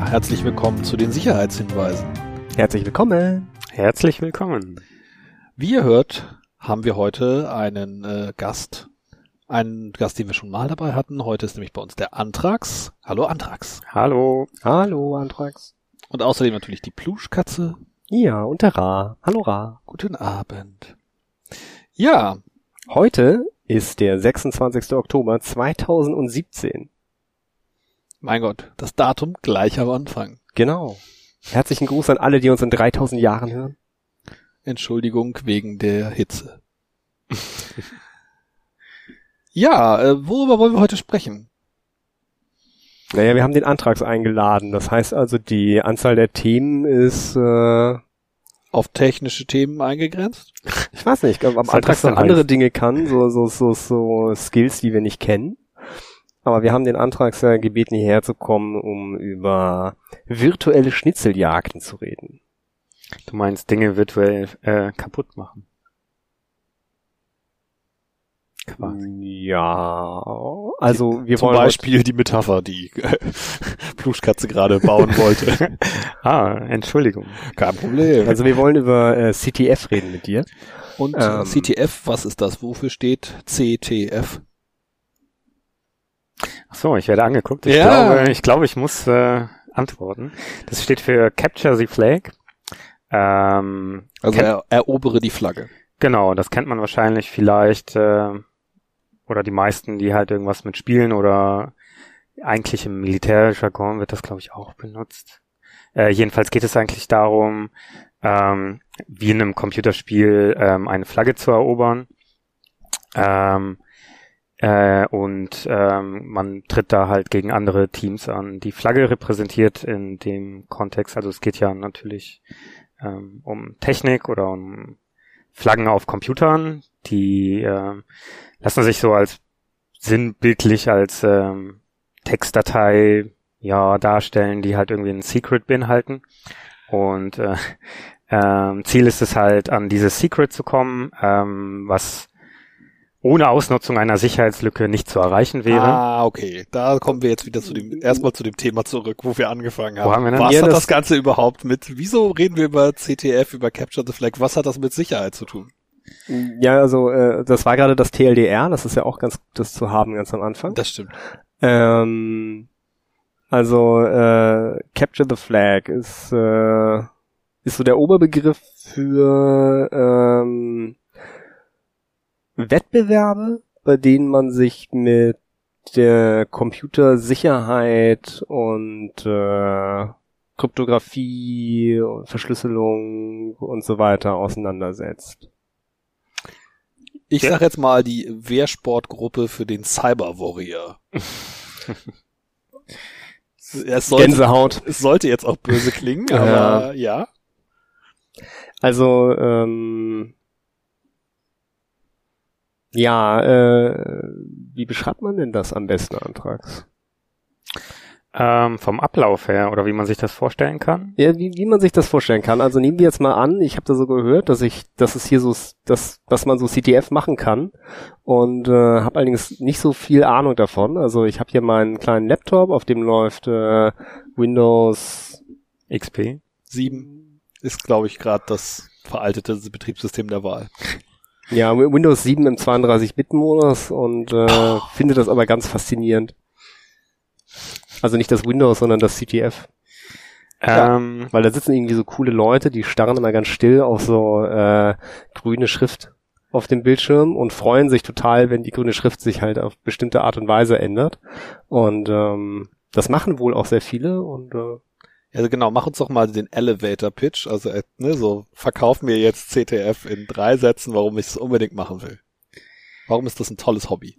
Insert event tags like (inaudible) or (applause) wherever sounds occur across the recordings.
Ja, herzlich willkommen zu den Sicherheitshinweisen. Herzlich willkommen. Herzlich willkommen. Wie ihr hört, haben wir heute einen äh, Gast. Einen Gast, den wir schon mal dabei hatten. Heute ist nämlich bei uns der Antrax. Hallo Antrax. Hallo. Hallo, Antrax. Und außerdem natürlich die Pluschkatze. Ja, und der Ra. Hallo Ra. Guten Abend. Ja, Heute ist der 26. Oktober 2017. mein Gott, das Datum gleich am Anfang. Genau. Herzlichen Gruß an alle, die uns in 3000 Jahren hören. Entschuldigung wegen der Hitze. (laughs) ja, äh, worüber wollen wir heute sprechen? Naja, wir haben den Antrags eingeladen. Das heißt also, die Anzahl der Themen ist, äh, Auf technische Themen eingegrenzt? ich weiß nicht, ob am denn noch andere? Dinge kann, so, so, so, so Skills, die wir nicht kennen. Aber wir haben den Antrags ja gebeten, hierher zu kommen, um über virtuelle Schnitzeljagden zu reden. Du meinst Dinge virtuell äh, kaputt machen. Quasi. Ja, also wir Zum wollen Beispiel die Metapher, die äh, (laughs) Pluschkatze gerade bauen wollte. (laughs) Ah, Entschuldigung. Kein Problem. Also wir wollen über äh, CTF reden mit dir. Und ähm, CTF, was ist das? Wofür steht CTF? Ach so, ich werde angeguckt. Ich Ja. glaube, ich glaube, ich muss äh, antworten. Das steht für Capture the Flag. Ähm, Also er, erobere die Flagge. Genau, das kennt man wahrscheinlich vielleicht, äh, oder die meisten, die halt irgendwas mit spielen oder eigentlich im Militärjargon wird das, glaube ich, auch benutzt. Äh, jedenfalls geht es eigentlich darum, ähm, wie in einem Computerspiel ähm, eine Flagge zu erobern. Ähm, äh, und ähm, man tritt da halt gegen andere Teams an. Die Flagge repräsentiert in dem Kontext, also es geht ja natürlich ähm, um Technik oder um Flaggen auf Computern, die ähm, lassen sich so als sinnbildlich als ähm, Textdatei ja darstellen, die halt irgendwie ein Secret beinhalten. Und äh, (laughs) ähm, Ziel ist es halt, an dieses Secret zu kommen, ähm, was ohne Ausnutzung einer Sicherheitslücke nicht zu erreichen wäre. Ah, okay. Da kommen wir jetzt wieder zu dem, erstmal zu dem Thema zurück, wo wir angefangen haben. Wo haben wir denn? Was Ja, hat das- das Ganze überhaupt mit, wieso reden wir über CTF, über Capture the Flag? Was hat das mit Sicherheit zu tun? Ja, also äh, das war gerade das TLDR, das ist ja auch ganz gut, das zu haben ganz am Anfang. Das stimmt. Ähm, also äh, Capture the Flag ist äh, ist so der Oberbegriff für ähm, Wettbewerbe, bei denen man sich mit der Computersicherheit und äh, Kryptographie, und Verschlüsselung und so weiter auseinandersetzt. Ich Ja. sag jetzt mal die Wehrsportgruppe für den Cyber Warrior. (laughs) es, sollte, Gänsehaut. es sollte jetzt auch böse klingen, Ja. aber ja. Also, ähm, ja, äh, wie beschreibt man denn das am besten, Antrags? Ähm, vom Ablauf her oder wie man sich das vorstellen kann. Ja, wie, wie man sich das vorstellen kann. Also nehmen wir jetzt mal an, ich habe da so gehört, dass ich, dass es hier so, dass, dass man so CTF machen kann und äh, habe allerdings nicht so viel Ahnung davon. Also ich habe hier meinen kleinen Laptop, auf dem läuft äh, Windows. XP. Sieben ist, glaube ich, gerade das veraltete Betriebssystem der Wahl. Ja, Windows 7 im 32-Bit-Modus und äh, finde das aber ganz faszinierend. Also nicht das Windows, sondern das CTF. Ja. Ähm, Weil da sitzen irgendwie so coole Leute, die starren immer ganz still auf so äh, grüne Schrift auf dem Bildschirm und freuen sich total, wenn die grüne Schrift sich halt auf bestimmte Art und Weise ändert. Und ähm, das machen wohl auch sehr viele und äh, Also genau, mach uns doch mal den Elevator Pitch. Also äh, ne, so verkauf mir jetzt CTF in drei Sätzen, warum ich es unbedingt machen will. Warum ist das ein tolles Hobby?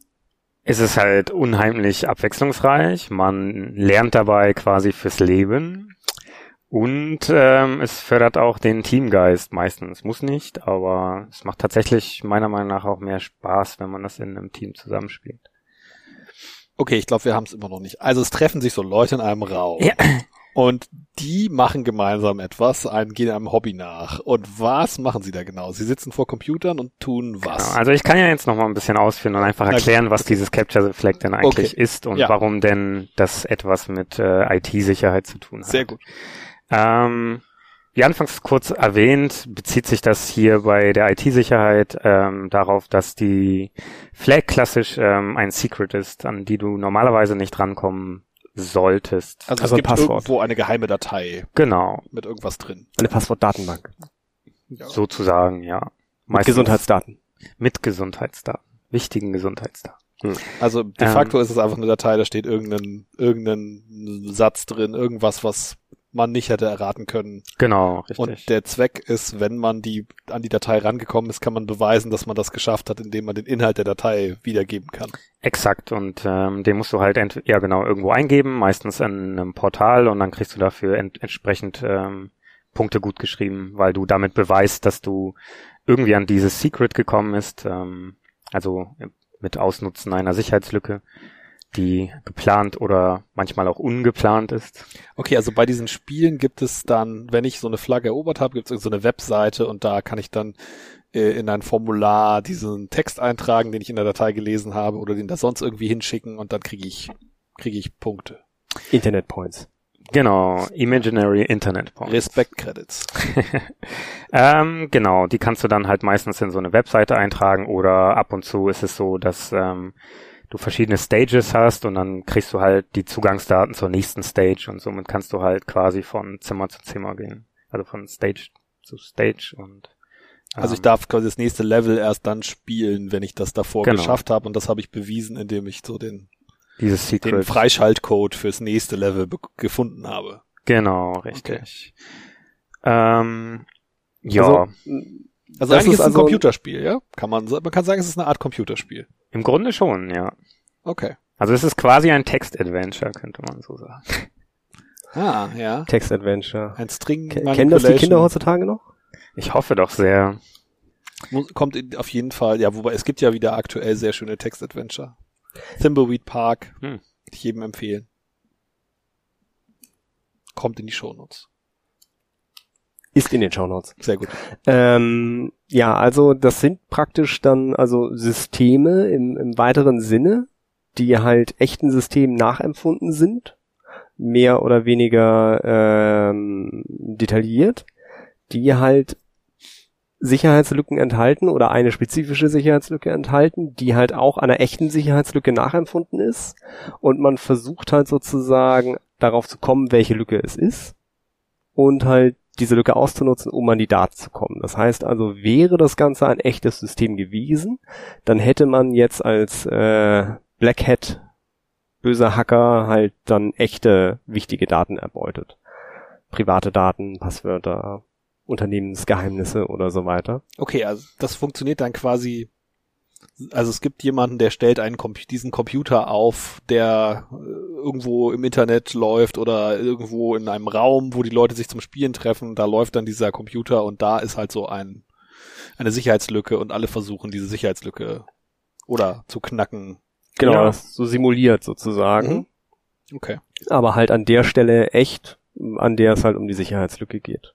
es ist halt unheimlich abwechslungsreich. Man lernt dabei quasi fürs Leben. Und ähm, es fördert auch den Teamgeist meistens. Muss nicht, aber es macht tatsächlich meiner Meinung nach auch mehr Spaß, wenn man das in einem Team zusammenspielt. Okay, ich glaube, wir haben es immer noch nicht. Also es treffen sich so Leute in einem Raum. Ja. Und die machen gemeinsam etwas, einen gehen einem Hobby nach. Und was machen sie da genau? Sie sitzen vor Computern und tun was? Genau. Also ich kann ja jetzt noch mal ein bisschen ausführen und einfach erklären, was dieses Capture the Flag denn eigentlich Okay. ist und Ja. warum denn das etwas mit äh, IT-Sicherheit zu tun hat. Sehr gut. Ähm, wie anfangs kurz erwähnt, bezieht sich das hier bei der IT-Sicherheit ähm, darauf, dass die Flag klassisch ähm, ein Secret ist, an die du normalerweise nicht rankommen solltest. Also, Also es gibt Passwort. irgendwo eine geheime Datei genau, mit irgendwas drin. Eine Passwortdatenbank. sozusagen, ja. Mit Meistens Gesundheitsdaten. Mit Gesundheitsdaten. Wichtigen Gesundheitsdaten. Also de Ähm. facto ist es einfach eine Datei, da steht irgendein, irgendein Satz drin, irgendwas, was man nicht hätte erraten können. Genau, richtig. Und der Zweck ist, wenn man die an die Datei rangekommen ist, kann man beweisen, dass man das geschafft hat, indem man den Inhalt der Datei wiedergeben kann. Exakt, und ähm, den musst du halt ent ja genau irgendwo eingeben, meistens in einem Portal und dann kriegst du dafür ent entsprechend ähm, Punkte gut geschrieben, weil du damit beweist, dass du irgendwie an dieses Secret gekommen ist, ähm, also mit Ausnutzen einer Sicherheitslücke, die geplant oder manchmal auch ungeplant ist. Okay, also bei diesen Spielen gibt es dann, wenn ich so eine Flagge erobert habe, gibt es so eine Webseite und da kann ich dann äh, in ein Formular diesen Text eintragen, den ich in der Datei gelesen habe oder den da sonst irgendwie hinschicken und dann kriege ich kriege ich Punkte. Internet Points. Genau, Imaginary Internet Points. Respect Credits. (laughs) Ähm, genau, die kannst du dann halt meistens in so eine Webseite eintragen oder ab und zu ist es so, dass ähm, du verschiedene Stages hast und dann kriegst du halt die Zugangsdaten zur nächsten Stage und somit kannst du halt quasi von Zimmer zu Zimmer gehen. Also von Stage zu Stage und Also ich ähm, darf quasi das nächste Level erst dann spielen, wenn ich das davor Genau. geschafft habe und das habe ich bewiesen, indem ich so den dieses den Secret. Freischaltcode fürs nächste Level gefunden habe. Genau, richtig. Ähm, ja, Also, Also Das eigentlich ist es ein also- Computerspiel, ja? Kann man man kann sagen, es ist eine Art Computerspiel. Im Grunde schon, ja. Okay. Also es ist quasi ein Text-Adventure, könnte man so sagen. Ah, ja. Text Adventure. Ein String Ke- Kennen das die Kinder heutzutage noch? Ich hoffe doch sehr. Kommt in, auf jeden Fall, ja, wobei es gibt ja wieder aktuell sehr schöne Text-Adventure. Thimbleweed Park, Hm. ich jedem empfehlen. Kommt in die Shownotes. Ist in den Shownotes. Sehr gut. Ähm, ja, also das sind praktisch dann also Systeme im, im weiteren Sinne, die halt echten Systemen nachempfunden sind, mehr oder weniger ähm, detailliert, die halt Sicherheitslücken enthalten oder eine spezifische Sicherheitslücke enthalten, die halt auch einer echten Sicherheitslücke nachempfunden ist. Und man versucht halt sozusagen darauf zu kommen, welche Lücke es ist und halt diese Lücke auszunutzen, um an die Daten zu kommen. Das heißt also, wäre das Ganze ein echtes System gewesen, dann hätte man jetzt als äh, Black Hat böser Hacker halt dann echte wichtige Daten erbeutet. Private Daten, Passwörter, Unternehmensgeheimnisse oder so weiter. Okay, also das funktioniert dann quasi. Also es gibt jemanden, der stellt einen diesen Computer auf, der äh, irgendwo im Internet läuft oder irgendwo in einem Raum, wo die Leute sich zum Spielen treffen. Da läuft dann dieser Computer und da ist halt so ein eine Sicherheitslücke und alle versuchen diese Sicherheitslücke oder zu knacken. Genau, Ja. das so simuliert sozusagen. Mhm. Okay. Aber halt an der Stelle echt, an der es halt um die Sicherheitslücke geht.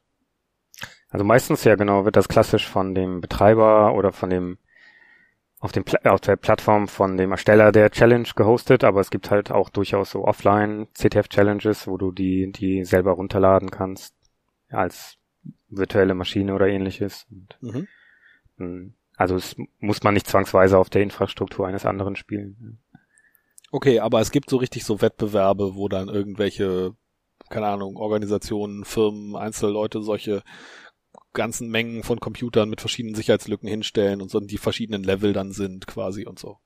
Also meistens ja genau wird das klassisch von dem Betreiber oder von dem auf dem Pla auf der Plattform von dem Ersteller der Challenge gehostet, aber es gibt halt auch durchaus so offline CTF Challenges, wo du die die selber runterladen kannst als virtuelle Maschine oder ähnliches. Und, Mhm. mh, also es muss man nicht zwangsweise auf der Infrastruktur eines anderen spielen. Okay, aber es gibt so richtig so Wettbewerbe, wo dann irgendwelche, keine Ahnung, Organisationen, Firmen, Einzelleute solche ganzen Mengen von Computern mit verschiedenen Sicherheitslücken hinstellen und so die verschiedenen Level dann sind quasi und so.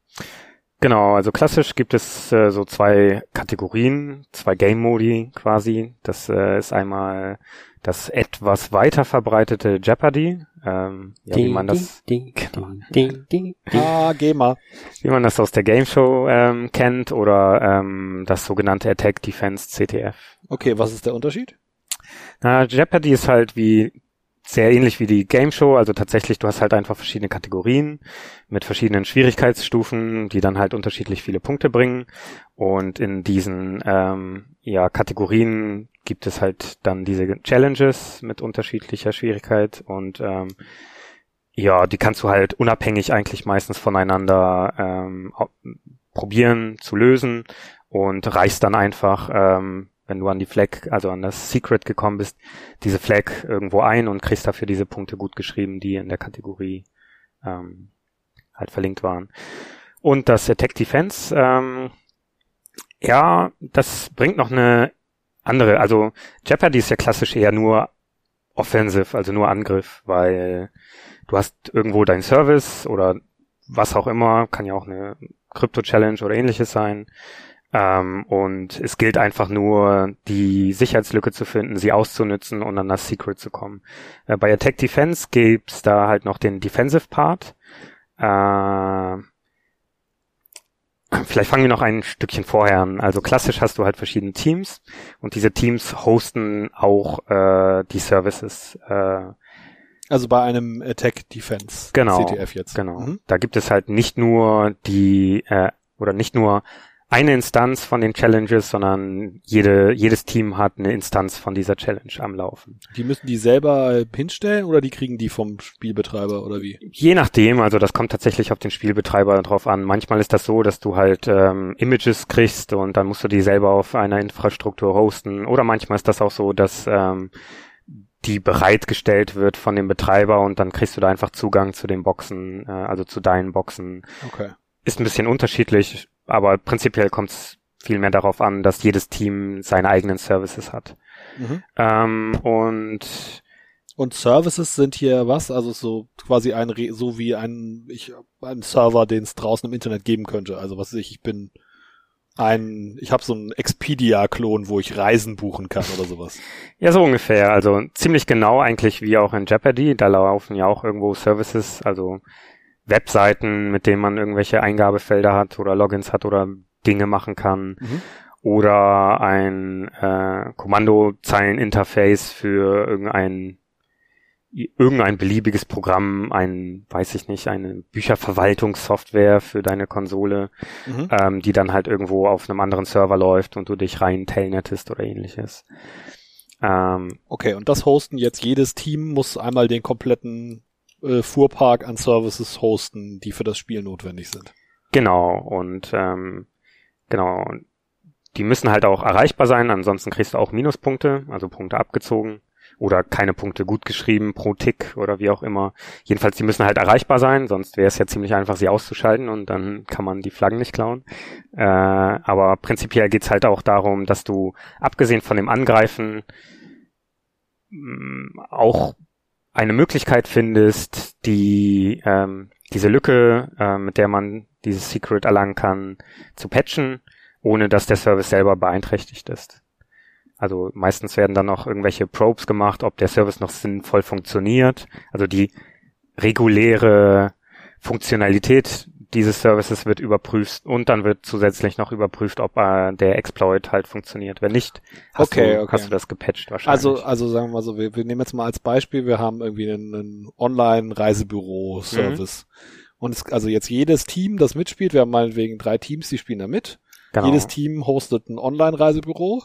Genau, also klassisch gibt es äh, so zwei Kategorien, zwei Game-Modi quasi. Das äh, ist einmal das etwas weiter verbreitete Jeopardy, ähm, ja, wie man das, ding, Genau. ding, ding, ding. Ah, GEMA. wie man das aus der Game Show ähm, kennt, oder ähm, das sogenannte Attack Defense CTF. Okay, was ist der Unterschied? Na, Jeopardy ist halt wie sehr ähnlich wie die Game Show, also tatsächlich, du hast halt einfach verschiedene Kategorien mit verschiedenen Schwierigkeitsstufen, die dann halt unterschiedlich viele Punkte bringen. Und in diesen ähm, ja, Kategorien gibt es halt dann diese Challenges mit unterschiedlicher Schwierigkeit und ähm, ja, die kannst du halt unabhängig eigentlich meistens voneinander ähm, probieren zu lösen und reichst dann einfach, ähm, wenn du an die Flag, also an das Secret gekommen bist, diese Flag irgendwo ein und kriegst dafür diese Punkte gut geschrieben, die in der Kategorie ähm, halt verlinkt waren. Und das Attack Defense, ähm, ja, das bringt noch eine andere, also Jeopardy ist ja klassisch eher nur offensive, also nur Angriff, weil du hast irgendwo dein Service oder was auch immer, kann ja auch eine Krypto-Challenge oder ähnliches sein. Ähm, und es gilt einfach nur, die Sicherheitslücke zu finden, sie auszunutzen und an das Secret zu kommen. Äh, bei Attack Defense gibt's da halt noch den Defensive Part. Äh, (clears throat) Vielleicht fangen wir noch ein Stückchen vorher an. Also klassisch hast du halt verschiedene Teams und diese Teams hosten auch äh, die Services. Äh, also bei einem Attack Defense genau, CTF jetzt. Genau. Mhm. Da gibt es halt nicht nur die äh, oder nicht nur eine Instanz von den Challenges, sondern jede, jedes Team hat eine Instanz von dieser Challenge am Laufen. Die müssen die selber hinstellen oder die kriegen die vom Spielbetreiber oder wie? Je nachdem, also das kommt tatsächlich auf den Spielbetreiber drauf an. Manchmal ist das so, dass du halt ähm, Images kriegst und dann musst du die selber auf einer Infrastruktur hosten. Oder manchmal ist das auch so, dass ähm, die bereitgestellt wird von dem Betreiber und dann kriegst du da einfach Zugang zu den Boxen, äh, also zu deinen Boxen. Okay. Ist ein bisschen unterschiedlich aber prinzipiell kommt es viel mehr darauf an, dass jedes Team seine eigenen Services hat. Mhm. Ähm, und und Services sind hier was? Also so quasi ein so wie ein ich ein Server, den es draußen im Internet geben könnte. Also was weiß ich, ich bin ein, ich habe so einen Expedia-Klon, wo ich Reisen buchen kann oder sowas. (laughs) Ja, so ungefähr. Also ziemlich genau eigentlich wie auch in Jeopardy. Da laufen ja auch irgendwo Services, also Webseiten, mit denen man irgendwelche Eingabefelder hat oder Logins hat oder Dinge machen kann. Mhm. Oder ein äh, Kommandozeilen-Interface für irgendein irgendein beliebiges Programm, ein, weiß ich nicht, eine Bücherverwaltungssoftware für deine Konsole, mhm. ähm, die dann halt irgendwo auf einem anderen Server läuft und du dich rein telnettest oder ähnliches. Ähm, okay, und das hosten jetzt jedes Team muss einmal den kompletten äh, Fuhrpark an Services hosten, die für das Spiel notwendig sind. Genau, und ähm, genau, die müssen halt auch erreichbar sein, ansonsten kriegst du auch Minuspunkte, also Punkte abgezogen oder keine Punkte gut geschrieben pro Tick oder wie auch immer. Jedenfalls, die müssen halt erreichbar sein, sonst wäre es ja ziemlich einfach, sie auszuschalten und dann kann man die Flaggen nicht klauen. Äh, aber prinzipiell geht's halt auch darum, dass du, abgesehen von dem Angreifen, mm, auch eine Möglichkeit findest, die ähm, diese Lücke, äh, mit der man dieses Secret erlangen kann, zu patchen, ohne dass der Service selber beeinträchtigt ist. Also meistens werden dann auch irgendwelche Probes gemacht, ob der Service noch sinnvoll funktioniert. Also die reguläre Funktionalität dieses Services wird überprüft und dann wird zusätzlich noch überprüft, ob äh, der Exploit halt funktioniert. Wenn nicht, hast, okay, du, okay. hast du das gepatcht wahrscheinlich. Also, also sagen wir mal so, wir, wir nehmen jetzt mal als Beispiel, wir haben irgendwie einen, einen Online-Reisebüro-Service. Mhm. Und es, also jetzt jedes Team, das mitspielt, wir haben meinetwegen drei Teams, die spielen da mit. Genau. Jedes Team hostet ein Online-Reisebüro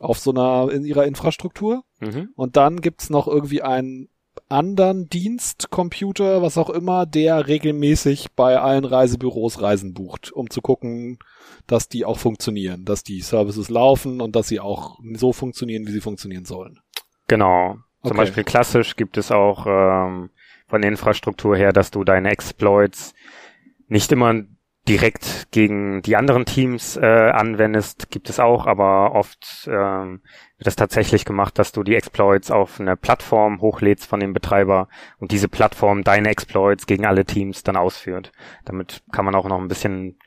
auf so einer, in ihrer Infrastruktur. Mhm. Und dann gibt's noch irgendwie ein anderen Dienstcomputer, was auch immer, der regelmäßig bei allen Reisebüros Reisen bucht, um zu gucken, dass die auch funktionieren, dass die Services laufen und dass sie auch so funktionieren, wie sie funktionieren sollen. Genau. Zum okay. Beispiel klassisch gibt es auch ähm, von der Infrastruktur her, dass du deine Exploits nicht immer direkt gegen die anderen Teams äh, anwendest, gibt es auch, aber oft ähm, wird es tatsächlich gemacht, dass du die Exploits auf eine Plattform hochlädst von dem Betreiber und diese Plattform deine Exploits gegen alle Teams dann ausführt. Damit kann man auch noch ein bisschen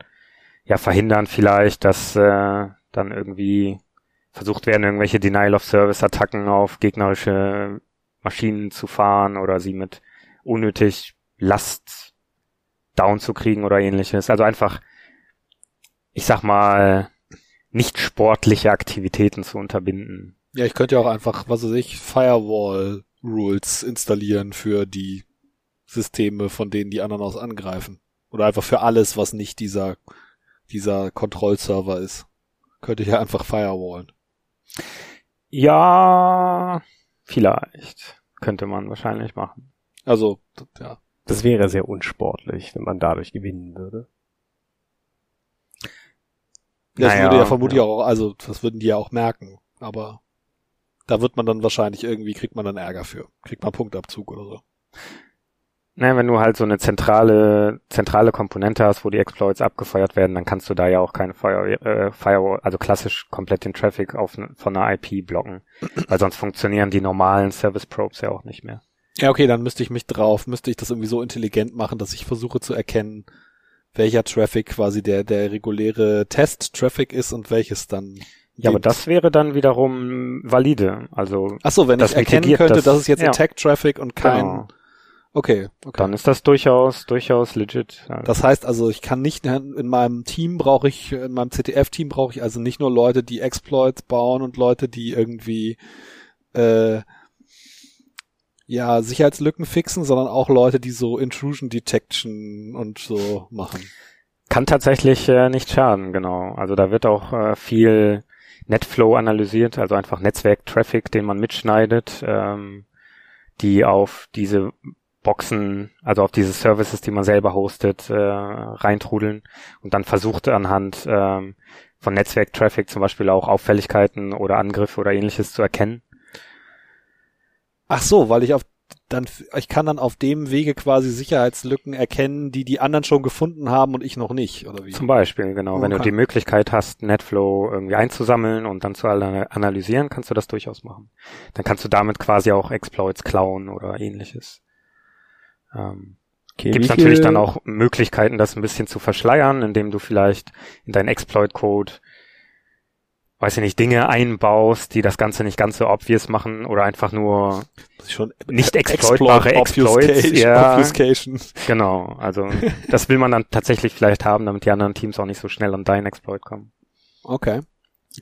ja verhindern vielleicht, dass äh, dann irgendwie versucht werden, irgendwelche Denial-of-Service-Attacken auf gegnerische Maschinen zu fahren oder sie mit unnötig Last down zu kriegen oder ähnliches. Also einfach, ich sag mal, nicht sportliche Aktivitäten zu unterbinden. Ja, ich könnte ja auch einfach, was weiß ich, Firewall Rules installieren für die Systeme, von denen die anderen aus angreifen. Oder einfach für alles, was nicht dieser, dieser Kontrollserver ist. Könnte ich ja einfach firewallen. Ja, vielleicht. Könnte man wahrscheinlich machen. Also, ja. Das wäre sehr unsportlich, wenn man dadurch gewinnen würde. Das Naja, würde ja vermutlich ja. auch, also das würden die ja auch merken. Aber da wird man dann wahrscheinlich irgendwie, kriegt man dann Ärger für. Kriegt man Punktabzug oder so. Naja, wenn du halt so eine zentrale, zentrale Komponente hast, wo die Exploits abgefeuert werden, dann kannst du da ja auch keine Fire, äh, Firewall, also klassisch komplett den Traffic auf, von einer IP blocken. Weil sonst funktionieren die normalen Service Probes ja auch nicht mehr. Ja, okay, dann müsste ich mich drauf, müsste ich das irgendwie so intelligent machen, dass ich versuche zu erkennen, welcher Traffic quasi der, der reguläre Test-Traffic ist und welches dann. Ja, aber das wäre dann wiederum valide. Also Ach so, wenn ich erkennen könnte, das- das, ist jetzt ja. Attack-Traffic und kein. Genau. Okay, okay. dann ist das durchaus, durchaus legit. Also, Das heißt also, ich kann nicht in meinem Team brauche ich, in meinem CTF-Team brauche ich also nicht nur Leute, die Exploits bauen und Leute, die irgendwie äh, ja Sicherheitslücken fixen, sondern auch Leute, die so Intrusion Detection und so machen. Kann tatsächlich äh, nicht schaden, genau. Also da wird auch äh, viel Netflow analysiert, also einfach Netzwerk-Traffic, den man mitschneidet, ähm, die auf diese Boxen, also auf diese Services, die man selber hostet, äh, reintrudeln und dann versucht anhand ähm, von Netzwerk-Traffic zum Beispiel auch Auffälligkeiten oder Angriffe oder ähnliches zu erkennen. Ach so, weil ich auf dann ich kann dann auf dem Wege quasi Sicherheitslücken erkennen, die die anderen schon gefunden haben und ich noch nicht, oder wie? Zum Beispiel, genau. Wenn du Okay. die Möglichkeit hast, Netflow irgendwie einzusammeln und dann zu ana- analysieren, kannst du das durchaus machen. Dann kannst du damit quasi auch Exploits klauen oder ähnliches. Ähm, Okay, Gibt natürlich dann auch Möglichkeiten, das ein bisschen zu verschleiern, indem du vielleicht in deinen Exploit-Code, weiß ich nicht, Dinge einbaust, die das Ganze nicht ganz so obvious machen oder einfach nur ich nicht exploitbare Exploits. Obfuscation, Ja, Obfuscation. genau. Also (laughs) das will man dann tatsächlich vielleicht haben, damit die anderen Teams auch nicht so schnell an deinen Exploit kommen. Okay.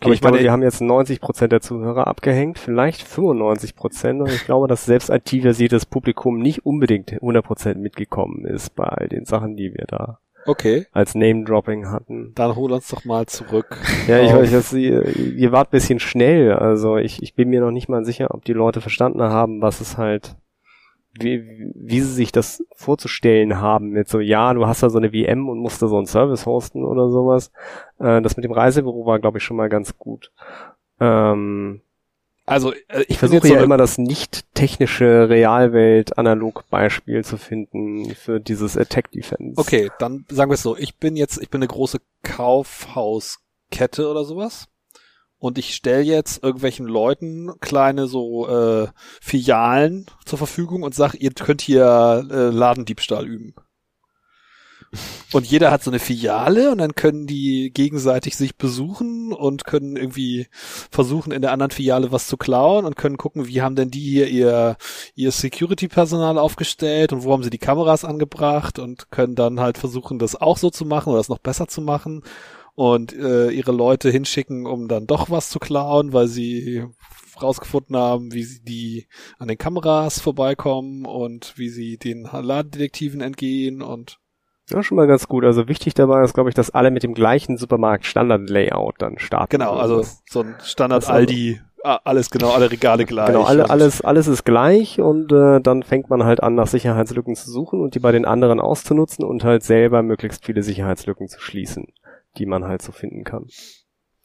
Okay, ich glaube, wir haben jetzt 90 Prozent der Zuhörer abgehängt, vielleicht 95 Prozent. Und ich glaube, dass selbst IT-versiertes Publikum nicht unbedingt 100 Prozent mitgekommen ist bei all den Sachen, die wir da Okay. als Name-Dropping hatten. Dann hol uns doch mal zurück. (laughs) Ja, ich weiß, dass ihr, ihr wart bisschen schnell. Also ich, ich bin mir noch nicht mal sicher, ob die Leute verstanden haben, was es halt, wie, wie sie sich das vorzustellen haben. Mit so, ja, du hast da so eine VM und musst da so einen Service hosten oder sowas. Äh, das mit dem Reisebüro war, glaube ich, schon mal ganz gut. Ähm, Also äh, ich ich versuche ja so immer das nicht technische Realwelt-Analog-Beispiel zu finden für dieses Attack Defense. Okay, dann sagen wir es so. Ich bin jetzt, ich bin eine große Kaufhauskette oder sowas. Und ich stelle jetzt irgendwelchen Leuten kleine so äh, Filialen zur Verfügung und sag, ihr könnt hier äh, Ladendiebstahl üben. Und jeder hat so eine Filiale und dann können die gegenseitig sich besuchen und können irgendwie versuchen, in der anderen Filiale was zu klauen und können gucken, wie haben denn die hier ihr, ihr Security-Personal aufgestellt und wo haben sie die Kameras angebracht und können dann halt versuchen, das auch so zu machen oder das noch besser zu machen und äh, ihre Leute hinschicken, um dann doch was zu klauen, weil sie rausgefunden haben, wie sie die an den Kameras vorbeikommen und wie sie den Ladendetektiven entgehen und Ja, schon mal ganz gut. Also wichtig dabei ist, glaube ich, dass alle mit dem gleichen Supermarkt-Standard-Layout dann starten. genau, also so ein Standard Das also- ah, alles genau, alle Regale gleich. Genau, alle, und- alles, alles ist gleich und äh, dann fängt man halt an, nach Sicherheitslücken zu suchen und die bei den anderen auszunutzen und halt selber möglichst viele Sicherheitslücken zu schließen, die man halt so finden kann.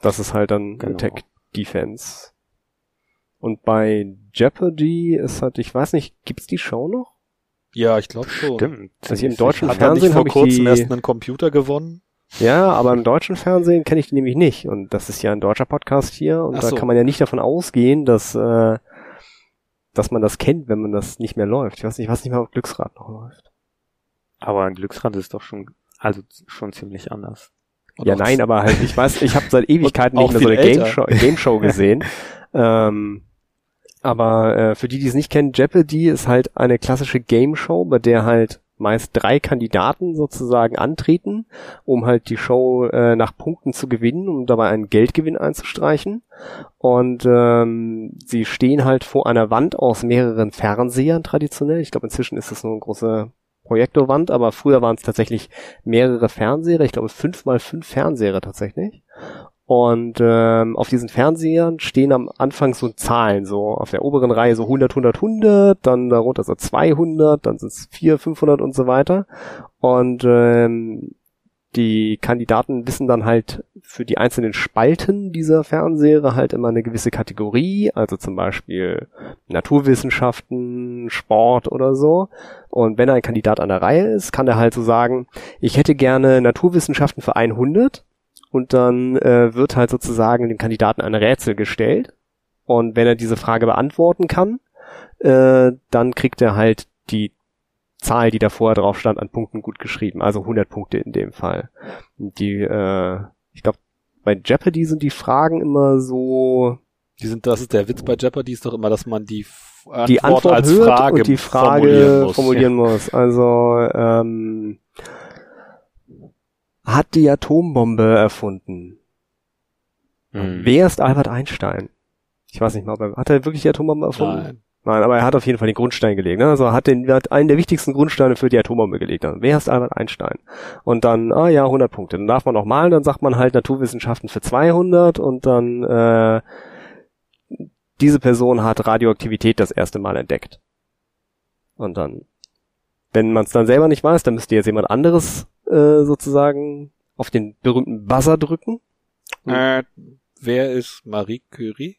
Das ist halt dann Genau. Attack Defense. Und bei Jeopardy ist halt, ich weiß nicht, gibt's die Show noch? Ja, ich glaube schon. Stimmt. Also im deutschen Hat er Fernsehen vor habe ich kurzem die, erst einen Computer gewonnen? ja, aber im deutschen Fernsehen kenne ich die nämlich nicht und das ist ja ein deutscher Podcast hier und Ach da so. kann man ja nicht davon ausgehen, dass äh, dass man das kennt, wenn man das nicht mehr läuft. Ich weiß nicht, was nicht mal auf Glücksrad noch läuft. Aber ein Glücksrad ist doch schon, also schon ziemlich anders. Und ja, nein, aber halt, ich weiß, ich habe seit (laughs) Ewigkeiten nicht mehr so eine Game. Show, Game Show (laughs) gesehen. ähm, aber äh, für die, die es nicht kennen, Jeopardy ist halt eine klassische Game Show, bei der halt meist drei Kandidaten sozusagen antreten, um halt die Show äh, nach Punkten zu gewinnen, um dabei einen Geldgewinn einzustreichen. Und ähm, sie stehen halt vor einer Wand aus mehreren Fernsehern traditionell. Ich glaube, inzwischen ist es nur eine große Projektorwand, aber früher waren es tatsächlich mehrere Fernseher. Ich glaube, fünf mal fünf Fernseher tatsächlich. Und ähm, auf diesen Fernsehern stehen am Anfang so Zahlen, so auf der oberen Reihe so 100, 100, 100, dann darunter so 200, dann sind es 400, 500 und so weiter. Und ähm, die Kandidaten wissen dann halt für die einzelnen Spalten dieser Fernseher halt immer eine gewisse Kategorie, also zum Beispiel Naturwissenschaften, Sport oder so. Und wenn ein Kandidat an der Reihe ist, kann er halt so sagen, ich hätte gerne Naturwissenschaften für 100 und dann äh, wird halt sozusagen dem Kandidaten ein Rätsel gestellt. Und wenn er diese Frage beantworten kann, äh, dann kriegt er halt die Zahl, die da vorher drauf stand, an Punkten gut geschrieben. Also 100 Punkte in dem Fall. Die, äh, ich glaube, bei Jeopardy sind die Fragen immer so. Die sind, das ist der Witz bei Jeopardy ist doch immer, dass man die Antwort, die Antwort als Frage und die Frage formulieren muss. Formulieren muss. Also ähm, hat die Atombombe erfunden? Hm. Wer ist Albert Einstein? Ich weiß nicht mal, hat er wirklich die Atombombe erfunden? Nein. Nein, aber er hat auf jeden Fall den Grundstein gelegt. Ne? Also er hat, den, hat einen der wichtigsten Grundsteine für die Atombombe gelegt. Also, wer ist Albert Einstein? Und dann, ah ja, 100 Punkte. Dann darf man noch malen, dann sagt man halt Naturwissenschaften für 200 und dann äh, diese Person hat Radioaktivität das erste Mal entdeckt. Und dann, wenn man es dann selber nicht weiß, dann müsste jetzt jemand anderes äh, sozusagen auf den berühmten Buzzer drücken. Äh, wer ist Marie Curie?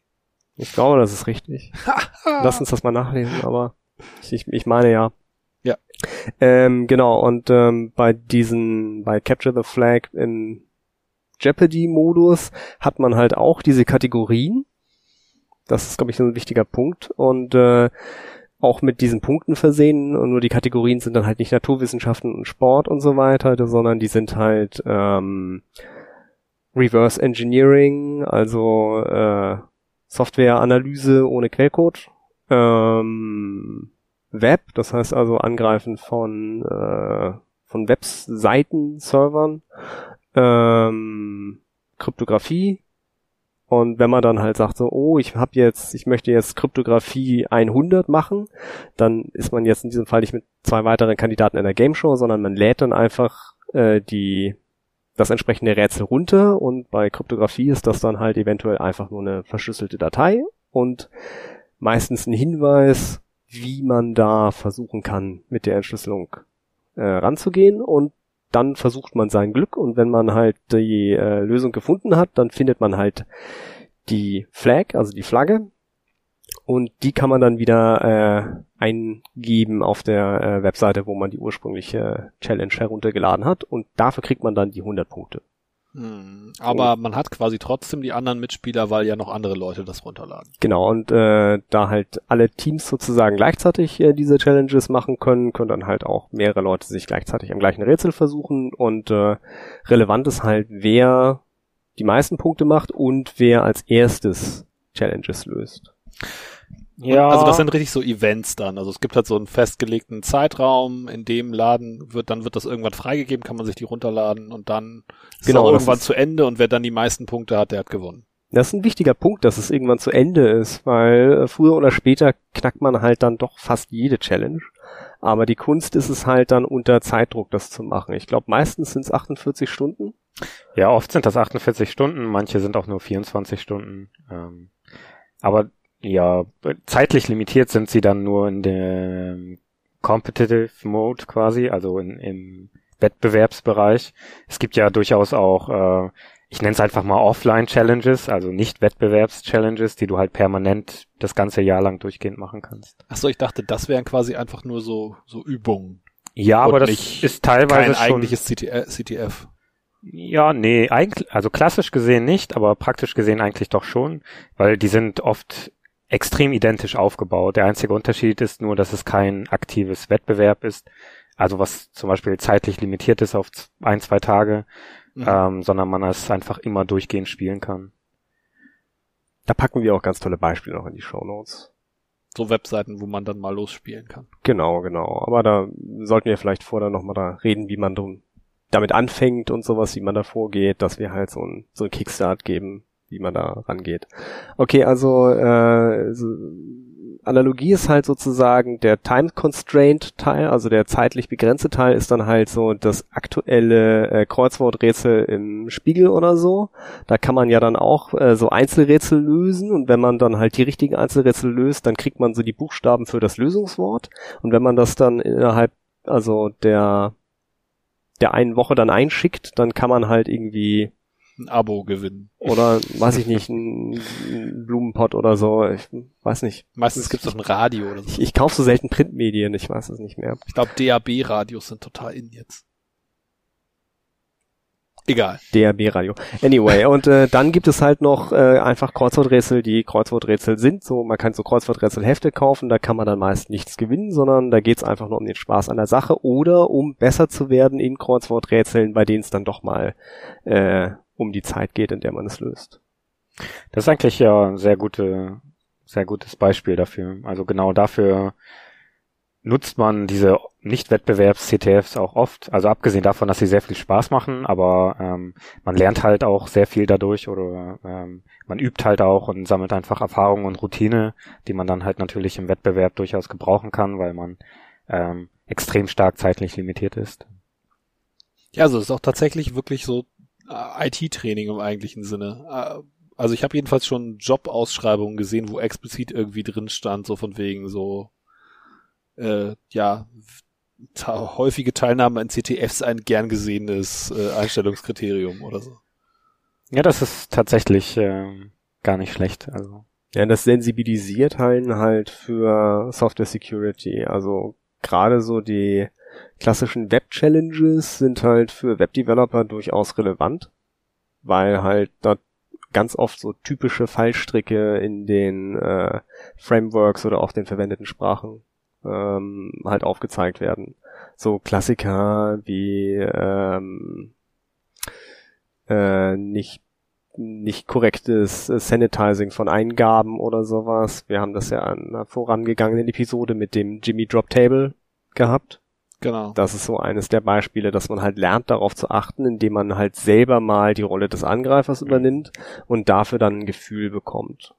Ich glaube, das ist richtig. (laughs) Lass uns das mal nachlesen, aber ich, ich meine ja. Ja. Ähm, genau, und ähm, bei diesen, bei Capture the Flag im Jeopardy-Modus hat man halt auch diese Kategorien. Das ist, glaube ich, so ein wichtiger Punkt. Und äh, auch mit diesen Punkten versehen. Und nur die Kategorien sind dann halt nicht Naturwissenschaften und Sport und so weiter, sondern die sind halt ähm, Reverse Engineering, also äh, Softwareanalyse ohne Quellcode, ähm, Web, das heißt also Angreifen von äh, von Webseiten, Servern, ähm, Kryptographie und wenn man dann halt sagt so, oh, ich habe jetzt, ich möchte jetzt Kryptographie 100 machen, dann ist man jetzt in diesem Fall nicht mit zwei weiteren Kandidaten in der Game Show, sondern man lädt dann einfach äh, die das entsprechende Rätsel runter. Und bei Kryptographie ist das dann halt eventuell einfach nur eine verschlüsselte Datei und meistens ein Hinweis, wie man da versuchen kann, mit der Entschlüsselung äh, ranzugehen. Und dann versucht man sein Glück und wenn man halt die äh, Lösung gefunden hat, dann findet man halt die Flag, also die Flagge und die kann man dann wieder äh, eingeben auf der äh, Webseite, wo man die ursprüngliche Challenge heruntergeladen hat. Und dafür kriegt man dann die 100 Punkte. Hm, aber und, man hat quasi trotzdem die anderen Mitspieler, weil ja noch andere Leute das runterladen. Genau, und äh, da halt alle Teams sozusagen gleichzeitig äh, diese Challenges machen können, können dann halt auch mehrere Leute sich gleichzeitig am gleichen Rätsel versuchen. Und äh, relevant ist halt, wer die meisten Punkte macht und wer als erstes Challenges löst. Ja. also das sind richtig so Events dann. Also es gibt halt so einen festgelegten Zeitraum, in dem Laden wird, dann wird das irgendwann freigegeben, kann man sich die runterladen und dann ist genau, es irgendwann ist zu Ende und wer dann die meisten Punkte hat, der hat gewonnen. Das ist ein wichtiger Punkt, dass es irgendwann zu Ende ist, weil äh, früher oder später knackt man halt dann doch fast jede Challenge. Aber die Kunst ist es halt dann unter Zeitdruck, das zu machen. Ich glaube, meistens sind es 48 Stunden. Ja, oft sind das 48 Stunden, manche sind auch nur 24 Stunden. Ähm, aber ja, zeitlich limitiert sind sie dann nur in dem Competitive Mode quasi, also in, im Wettbewerbsbereich. Es gibt ja durchaus auch, äh, ich nenne es einfach mal Offline-Challenges, also nicht Wettbewerbs-Challenges, die du halt permanent das ganze Jahr lang durchgehend machen kannst. Ach so, ich dachte, das wären quasi einfach nur so, so Übungen. Ja, aber das ist teilweise kein schon eigentliches CTF. Ja, nee, eigentlich, also klassisch gesehen nicht, aber praktisch gesehen eigentlich doch schon, weil die sind oft extrem identisch aufgebaut. Der einzige Unterschied ist nur, dass es kein aktives Wettbewerb ist, also was zum Beispiel zeitlich limitiert ist auf ein, zwei Tage, mhm. ähm, sondern man es einfach immer durchgehend spielen kann. Da packen wir auch ganz tolle Beispiele noch in die Show Notes. So Webseiten, wo man dann mal losspielen kann. Genau, genau. Aber da sollten wir vielleicht vorher nochmal da reden, wie man damit anfängt und sowas, wie man da vorgeht, dass wir halt so ein, so ein Kickstart geben, wie man da rangeht. Okay, also äh, so Analogie ist halt sozusagen der Time Constraint Teil, also der zeitlich begrenzte Teil ist dann halt so das aktuelle äh, Kreuzworträtsel im Spiegel oder so. Da kann man ja dann auch äh, so Einzelrätsel lösen und wenn man dann halt die richtigen Einzelrätsel löst, dann kriegt man so die Buchstaben für das Lösungswort und wenn man das dann innerhalb also der der einen Woche dann einschickt, dann kann man halt irgendwie ein Abo gewinnen. Oder, weiß ich nicht, ein, ein Blumenpott oder so. Ich weiß nicht. Meistens gibt's doch ein Radio oder so. Ich, ich kaufe so selten Printmedien, ich weiß es nicht mehr. Ich glaube, DAB-Radios sind total in jetzt. Egal. DAB-Radio. Anyway, und äh, dann gibt es halt noch äh, einfach Kreuzworträtsel, die Kreuzworträtsel sind. So, man kann so Kreuzworträtselhefte kaufen, da kann man dann meist nichts gewinnen, sondern da geht's einfach nur um den Spaß an der Sache oder um besser zu werden in Kreuzworträtseln, bei denen es dann doch mal äh, um die Zeit geht, in der man es löst. Das ist eigentlich ja ein sehr gute, sehr gutes Beispiel dafür. Also genau dafür nutzt man diese Nicht-Wettbewerbs-CTFs auch oft. Also abgesehen davon, dass sie sehr viel Spaß machen, aber ähm, man lernt halt auch sehr viel dadurch oder ähm, man übt halt auch und sammelt einfach Erfahrung und Routine, die man dann halt natürlich im Wettbewerb durchaus gebrauchen kann, weil man ähm, extrem stark zeitlich limitiert ist. Ja, also es ist auch tatsächlich wirklich so IT-Training im eigentlichen Sinne. Äh, also ich habe jedenfalls schon Jobausschreibungen gesehen, wo explizit irgendwie drin stand, so von wegen so, äh, ja, ta häufige Teilnahme an CTFs ein gern gesehenes äh, Einstellungskriterium oder so. Ja, das ist tatsächlich äh, gar nicht schlecht. Also ja, das sensibilisiert halt halt für Software Security. Also gerade so die klassischen Web-Challenges sind halt für Web-Developer durchaus relevant, weil halt da ganz oft so typische Fallstricke in den äh, Frameworks oder auch den verwendeten Sprachen ähm, halt aufgezeigt werden. So Klassiker wie ähm, äh, nicht nicht korrektes Sanitizing von Eingaben oder sowas. Wir haben das ja an einer vorangegangenen Episode mit dem Jimmy Drop Table gehabt. Genau. Das ist so eines der Beispiele, dass man halt lernt, darauf zu achten, indem man halt selber mal die Rolle des Angreifers übernimmt und dafür dann ein Gefühl bekommt.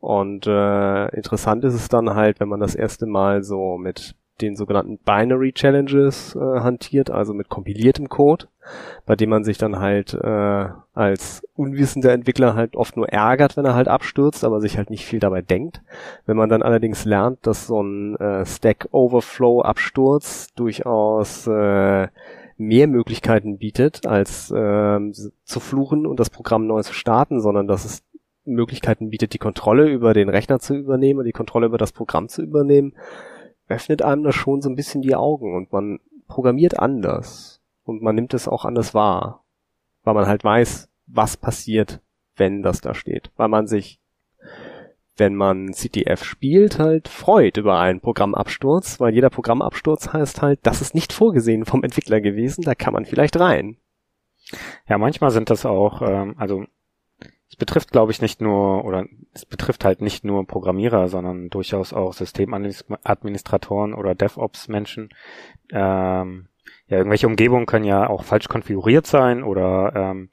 Und äh, interessant ist es dann halt, wenn man das erste Mal so mit den sogenannten Binary Challenges äh, hantiert, also mit kompiliertem Code, bei dem man sich dann halt äh, als unwissender Entwickler halt oft nur ärgert, wenn er halt abstürzt, aber sich halt nicht viel dabei denkt. Wenn man dann allerdings lernt, dass so ein äh, Stack Overflow Absturz durchaus äh, mehr Möglichkeiten bietet, als äh, zu fluchen und das Programm neu zu starten, sondern dass es Möglichkeiten bietet, die Kontrolle über den Rechner zu übernehmen und die Kontrolle über das Programm zu übernehmen, öffnet einem das schon so ein bisschen die Augen und man programmiert anders und man nimmt es auch anders wahr, weil man halt weiß, was passiert, wenn das da steht, weil man sich wenn man CTF spielt, halt freut über einen Programmabsturz, weil jeder Programmabsturz heißt halt, das ist nicht vorgesehen vom Entwickler gewesen, da kann man vielleicht rein. Ja, manchmal sind das auch, ähm, also es betrifft, glaube ich, nicht nur, oder es betrifft halt nicht nur Programmierer, sondern durchaus auch Systemadministratoren oder DevOps-Menschen. Ähm, ja, irgendwelche Umgebungen können ja auch falsch konfiguriert sein oder ähm,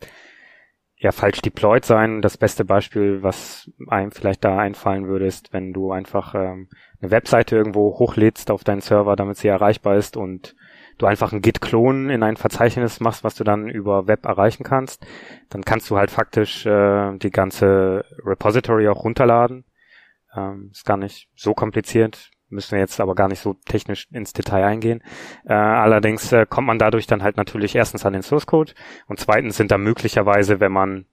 ja falsch deployed sein. Das beste Beispiel, was einem vielleicht da einfallen würde, ist, wenn du einfach ähm, eine Webseite irgendwo hochlädst auf deinen Server, damit sie erreichbar ist und du einfach ein Git-Klon in ein Verzeichnis machst, was du dann über Web erreichen kannst, dann kannst du halt faktisch äh, die ganze Repository auch runterladen. Ähm, ist gar nicht so kompliziert, müssen wir jetzt aber gar nicht so technisch ins Detail eingehen. Äh, allerdings äh, kommt man dadurch dann halt natürlich erstens an den Source Code und zweitens sind da möglicherweise, wenn man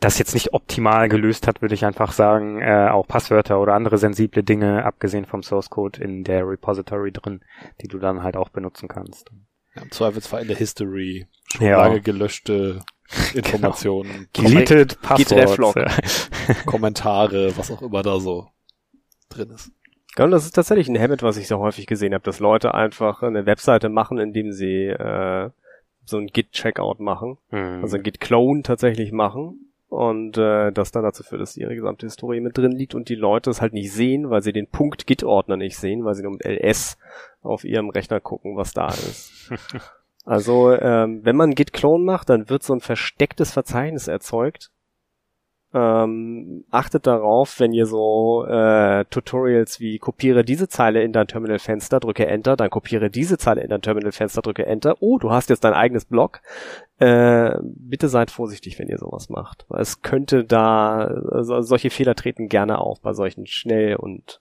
das jetzt nicht optimal gelöst hat, würde ich einfach sagen, äh, auch Passwörter oder andere sensible Dinge, abgesehen vom Source Code, in der Repository drin, die du dann halt auch benutzen kannst. Ja, Im Zweifelsfall in der History schon ja. lange gelöschte (laughs) Informationen. genau. Deleted Passwords. (laughs) Kommentare, was auch immer da so drin ist. Ja, und das ist tatsächlich ein Habit, was ich sehr häufig gesehen habe, dass Leute einfach eine Webseite machen, indem sie äh, so ein Git-Checkout machen, mhm. also ein Git-Clone tatsächlich machen und äh, das dann dazu führt, dass ihre gesamte Historie mit drin liegt und die Leute es halt nicht sehen, weil sie den Punkt Git-Ordner nicht sehen, weil sie nur mit ls auf ihrem Rechner gucken, was da ist. (laughs) also ähm, wenn man Git-Clone macht, dann wird so ein verstecktes Verzeichnis erzeugt, ähm, achtet darauf, wenn ihr so äh, Tutorials wie kopiere diese Zeile in dein Terminalfenster, drücke Enter, dann kopiere diese Zeile in dein Terminalfenster, drücke Enter. Oh, du hast jetzt dein eigenes Blog. Äh, bitte seid vorsichtig, wenn ihr sowas macht. Weil es könnte da, also solche Fehler treten gerne auf bei solchen schnell und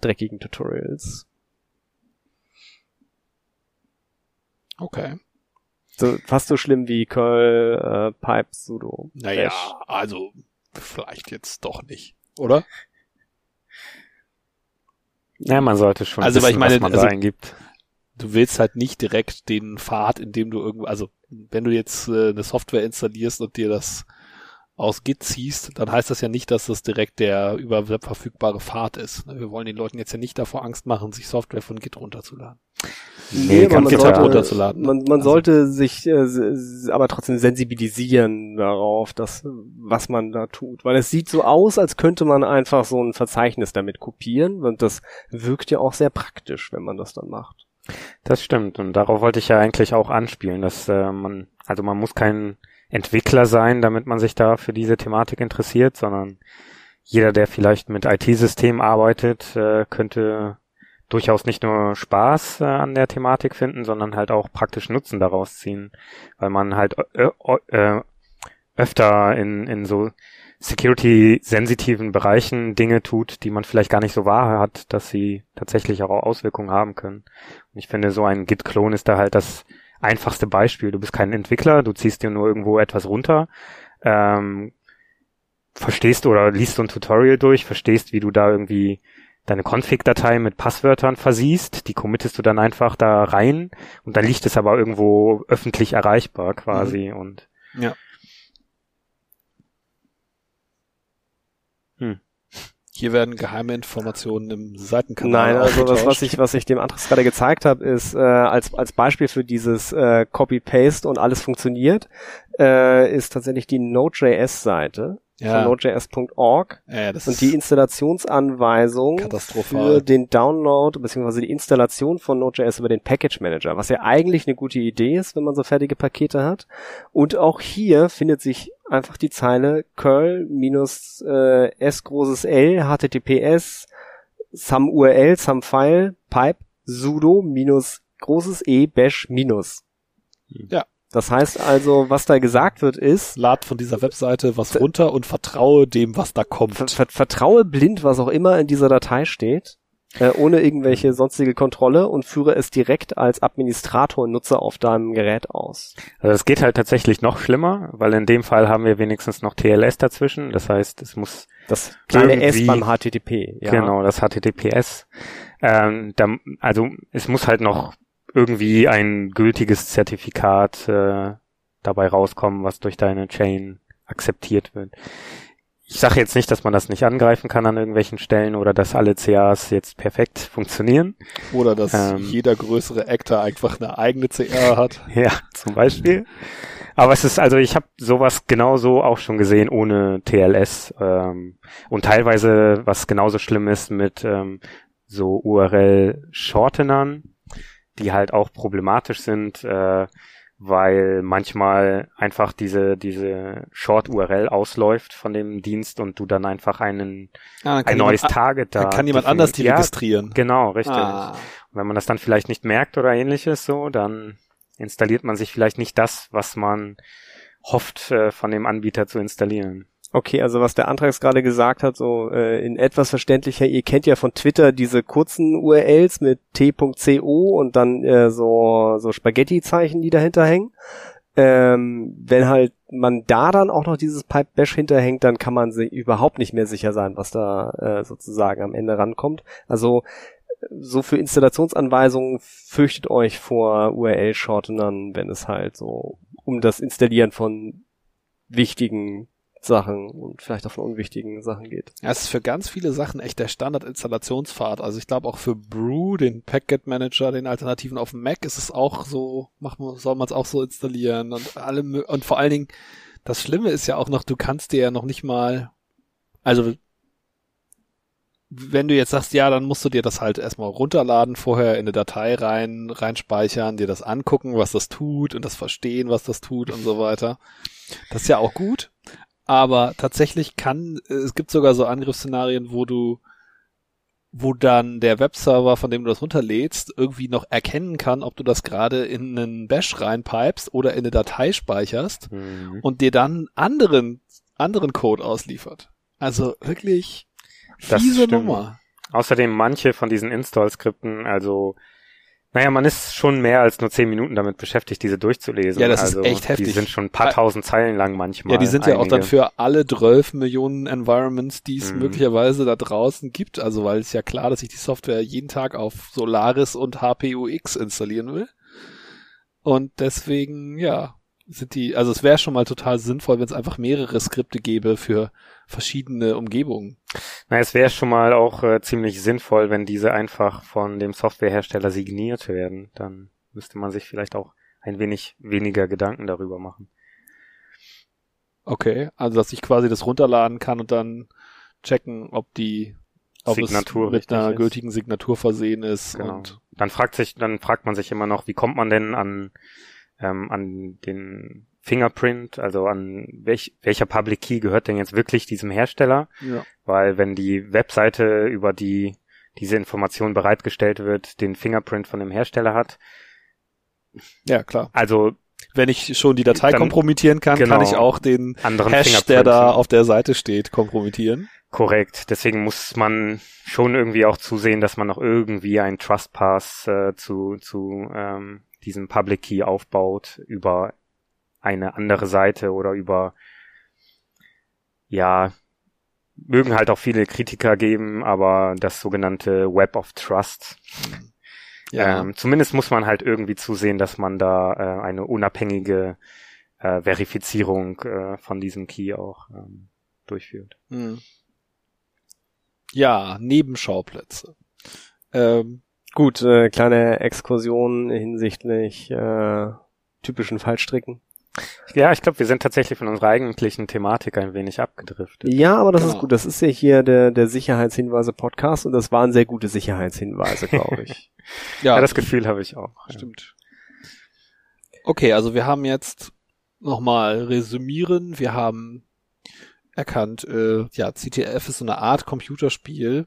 dreckigen Tutorials. Okay. So, fast so schlimm wie Curl, äh, Pipe, Sudo. Naja, Bash. also vielleicht jetzt doch nicht, oder? Ja, man sollte schon Also, weil ich wissen, meine, was man also- da eingibt. Du willst halt nicht direkt den Pfad, in dem du irgendwo, also wenn du jetzt äh, eine Software installierst und dir das aus Git ziehst, dann heißt das ja nicht, dass das direkt der über Web verfügbare Pfad ist. Wir wollen den Leuten jetzt ja nicht davor Angst machen, sich Software von Git runterzuladen. Nee, kann man GitHub sollte, runterzuladen, ne? man, man Also- sollte sich äh, aber trotzdem sensibilisieren darauf, dass, was man da tut. Weil es sieht so aus, als könnte man einfach so ein Verzeichnis damit kopieren und das wirkt ja auch sehr praktisch, wenn man das dann macht. Das stimmt. Und darauf wollte ich ja eigentlich auch anspielen, dass äh, man, also man muss kein Entwickler sein, damit man sich da für diese Thematik interessiert, sondern jeder, der vielleicht mit IT-Systemen arbeitet, äh, könnte durchaus nicht nur Spaß äh, an der Thematik finden, sondern halt auch praktisch Nutzen daraus ziehen, weil man halt äh, öfter in, in so security-sensitiven Bereichen Dinge tut, die man vielleicht gar nicht so wahr hat, dass sie tatsächlich auch Auswirkungen haben können. Und ich finde, so ein Git-Klon ist da halt das einfachste Beispiel. Du bist kein Entwickler, du ziehst dir nur irgendwo etwas runter, ähm, verstehst oder liest so ein Tutorial durch, verstehst, wie du da irgendwie deine Config-Datei mit Passwörtern versiehst, die committest du dann einfach da rein und dann liegt es aber irgendwo öffentlich erreichbar quasi und Ja. Hm. Hier werden geheime Informationen im Seitenkanal Nein, also das, was ich, was ich dem Andres gerade gezeigt habe, ist äh, als, als Beispiel für dieses äh, Copy-Paste und alles funktioniert, äh, ist tatsächlich die Node.js-Seite ja, von node.js.org ja, und die Installationsanweisung für den Download bzw. die Installation von Node.js über den Package Manager, was ja eigentlich eine gute Idee ist, wenn man so fertige Pakete hat. Und auch hier findet sich einfach die Zeile curl minus äh, s großes L https some URL some file pipe sudo minus großes E bash minus. Ja. Das heißt also, was da gesagt wird, ist, Lad von dieser Webseite was runter und vertraue dem, was da kommt. Ver ver vertraue blind, was auch immer in dieser Datei steht, äh, ohne irgendwelche sonstige Kontrolle und führe es direkt als Administrator und Nutzer auf deinem Gerät aus. Also es geht halt tatsächlich noch schlimmer, weil in dem Fall haben wir wenigstens noch TLS dazwischen. Das heißt, es muss Das kleine S beim HTTP. Ja. genau das HTTPS. Ähm, da, also es muss halt noch irgendwie ein gültiges Zertifikat äh, dabei rauskommen, was durch deine Chain akzeptiert wird. Ich sage jetzt nicht, dass man das nicht angreifen kann an irgendwelchen Stellen oder dass alle CAs jetzt perfekt funktionieren. Oder dass Ähm. jeder größere Actor einfach eine eigene CR hat. (laughs) Ja, zum Beispiel. Aber es ist, also ich habe sowas genauso auch schon gesehen ohne TLS. Ähm, und teilweise, was genauso schlimm ist mit ähm, so URL-Shortenern, die halt auch problematisch sind, äh, weil manchmal einfach diese, diese Short-URL ausläuft von dem Dienst und du dann einfach einen, Ah, ein neues jemand, Target da. dann kann jemand anders die ja, registrieren. Genau, richtig. Ah. Und wenn man das dann vielleicht nicht merkt oder ähnliches so, dann installiert man sich vielleicht nicht das, was man hofft, äh, von dem Anbieter zu installieren. Okay, also was der Antrags gerade gesagt hat, so äh, in etwas verständlicher, ihr kennt ja von Twitter diese kurzen URLs mit t.co und dann äh, so, so Spaghetti-Zeichen, die dahinter hängen. Ähm, wenn halt man da dann auch noch dieses Pipe Bash hinterhängt, dann kann man sich überhaupt nicht mehr sicher sein, was da äh, sozusagen am Ende rankommt. Also so für Installationsanweisungen fürchtet euch vor URL-Shortenern, wenn es halt so um das Installieren von wichtigen Sachen und vielleicht auch von unwichtigen Sachen geht. Ja, es ist für ganz viele Sachen echt der Standard-Installationspfad. Also ich glaube auch für Brew, den Packet Manager, den Alternativen auf dem Mac, ist es auch so, macht man, soll man es auch so installieren und alle und vor allen Dingen, das Schlimme ist ja auch noch, du kannst dir ja noch nicht mal, also wenn du jetzt sagst, ja, dann musst du dir das halt erstmal runterladen, vorher in eine Datei rein, reinspeichern, dir das angucken, was das tut und das verstehen, was das tut und so weiter. Das ist ja auch gut. Aber tatsächlich kann, es gibt sogar so Angriffsszenarien, wo du, wo dann der Webserver, von dem du das runterlädst, irgendwie noch erkennen kann, ob du das gerade in einen Bash reinpipest oder in eine Datei speicherst Mhm. und dir dann anderen, anderen Code ausliefert. Also wirklich fiese. Nummer. Außerdem manche von diesen Install-Skripten, also naja, man ist schon mehr als nur zehn Minuten damit beschäftigt, diese durchzulesen. Ja, das ist also, echt Die heftig. sind schon ein paar Ah, tausend Zeilen lang manchmal. Ja, die sind ja auch dann einige. für alle 12 Millionen Environments, die es Mhm. möglicherweise da draußen gibt. Also weil es ja klar, dass ich die Software jeden Tag auf Solaris und HPUX installieren will. Und deswegen, ja, sind die, also es wäre schon mal total sinnvoll, wenn es einfach mehrere Skripte gäbe für verschiedene Umgebungen. Na, es wäre schon mal auch äh, ziemlich sinnvoll, wenn diese einfach von dem Softwarehersteller signiert werden. Dann müsste man sich vielleicht auch ein wenig weniger Gedanken darüber machen. Okay, also dass ich quasi das runterladen kann und dann checken, ob die ob Signatur es mit einer ist. gültigen Signatur versehen ist Genau. und Dann fragt sich, dann fragt man sich immer noch, wie kommt man denn an ähm, an den Fingerprint, also an welch, welcher Public Key gehört denn jetzt wirklich diesem Hersteller? ja. Weil wenn die Webseite, über die diese Information bereitgestellt wird, den Fingerprint von dem Hersteller hat, ja klar. also Wenn ich schon die Datei Dann- kompromittieren kann, genau. kann ich auch den anderen Hash, der da auf der Seite steht, kompromittieren. Korrekt. Deswegen muss man schon irgendwie auch zusehen, dass man noch irgendwie einen Trust Pass äh, zu, zu ähm, diesem Public Key aufbaut über eine andere Seite oder über ja mögen halt auch viele Kritiker geben, aber das sogenannte Web of Trust. Ja. Ähm, zumindest muss man halt irgendwie zusehen, dass man da äh, eine unabhängige äh, Verifizierung äh, von diesem Key auch ähm, durchführt. Hm. Ja, Nebenschauplätze. Ähm, Gut, äh, kleine Exkursion hinsichtlich äh, typischen Fallstricken. Ja, ich glaube, wir sind tatsächlich von unserer eigentlichen Thematik ein wenig abgedriftet. Ja, aber das Genau. ist gut. Das ist ja hier der, der Sicherheitshinweise-Podcast und das waren sehr gute Sicherheitshinweise, glaube (laughs) ich. ja, Ja, das Gefühl habe ich auch. Ja. stimmt. Okay, also wir haben jetzt nochmal resümieren. Wir haben erkannt, äh, ja, CTF ist so eine Art Computerspiel.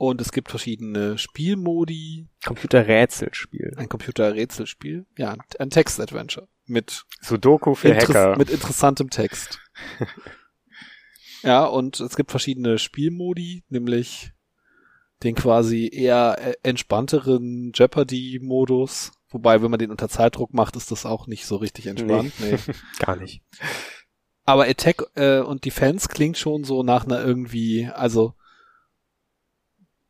Und es gibt verschiedene Spielmodi, Computerrätselspiel. ein Computerrätselspiel, ja, ein Text-Adventure mit Sudoku für Interess- Hacker. Mit interessantem Text. (laughs) ja, und es gibt verschiedene Spielmodi, nämlich den quasi eher äh, entspannteren Jeopardy-Modus. Wobei, wenn man den unter Zeitdruck macht, ist das auch nicht so richtig entspannt. (laughs) Nee. Gar nicht. Aber Attack äh, und Defense klingt schon so nach einer irgendwie, also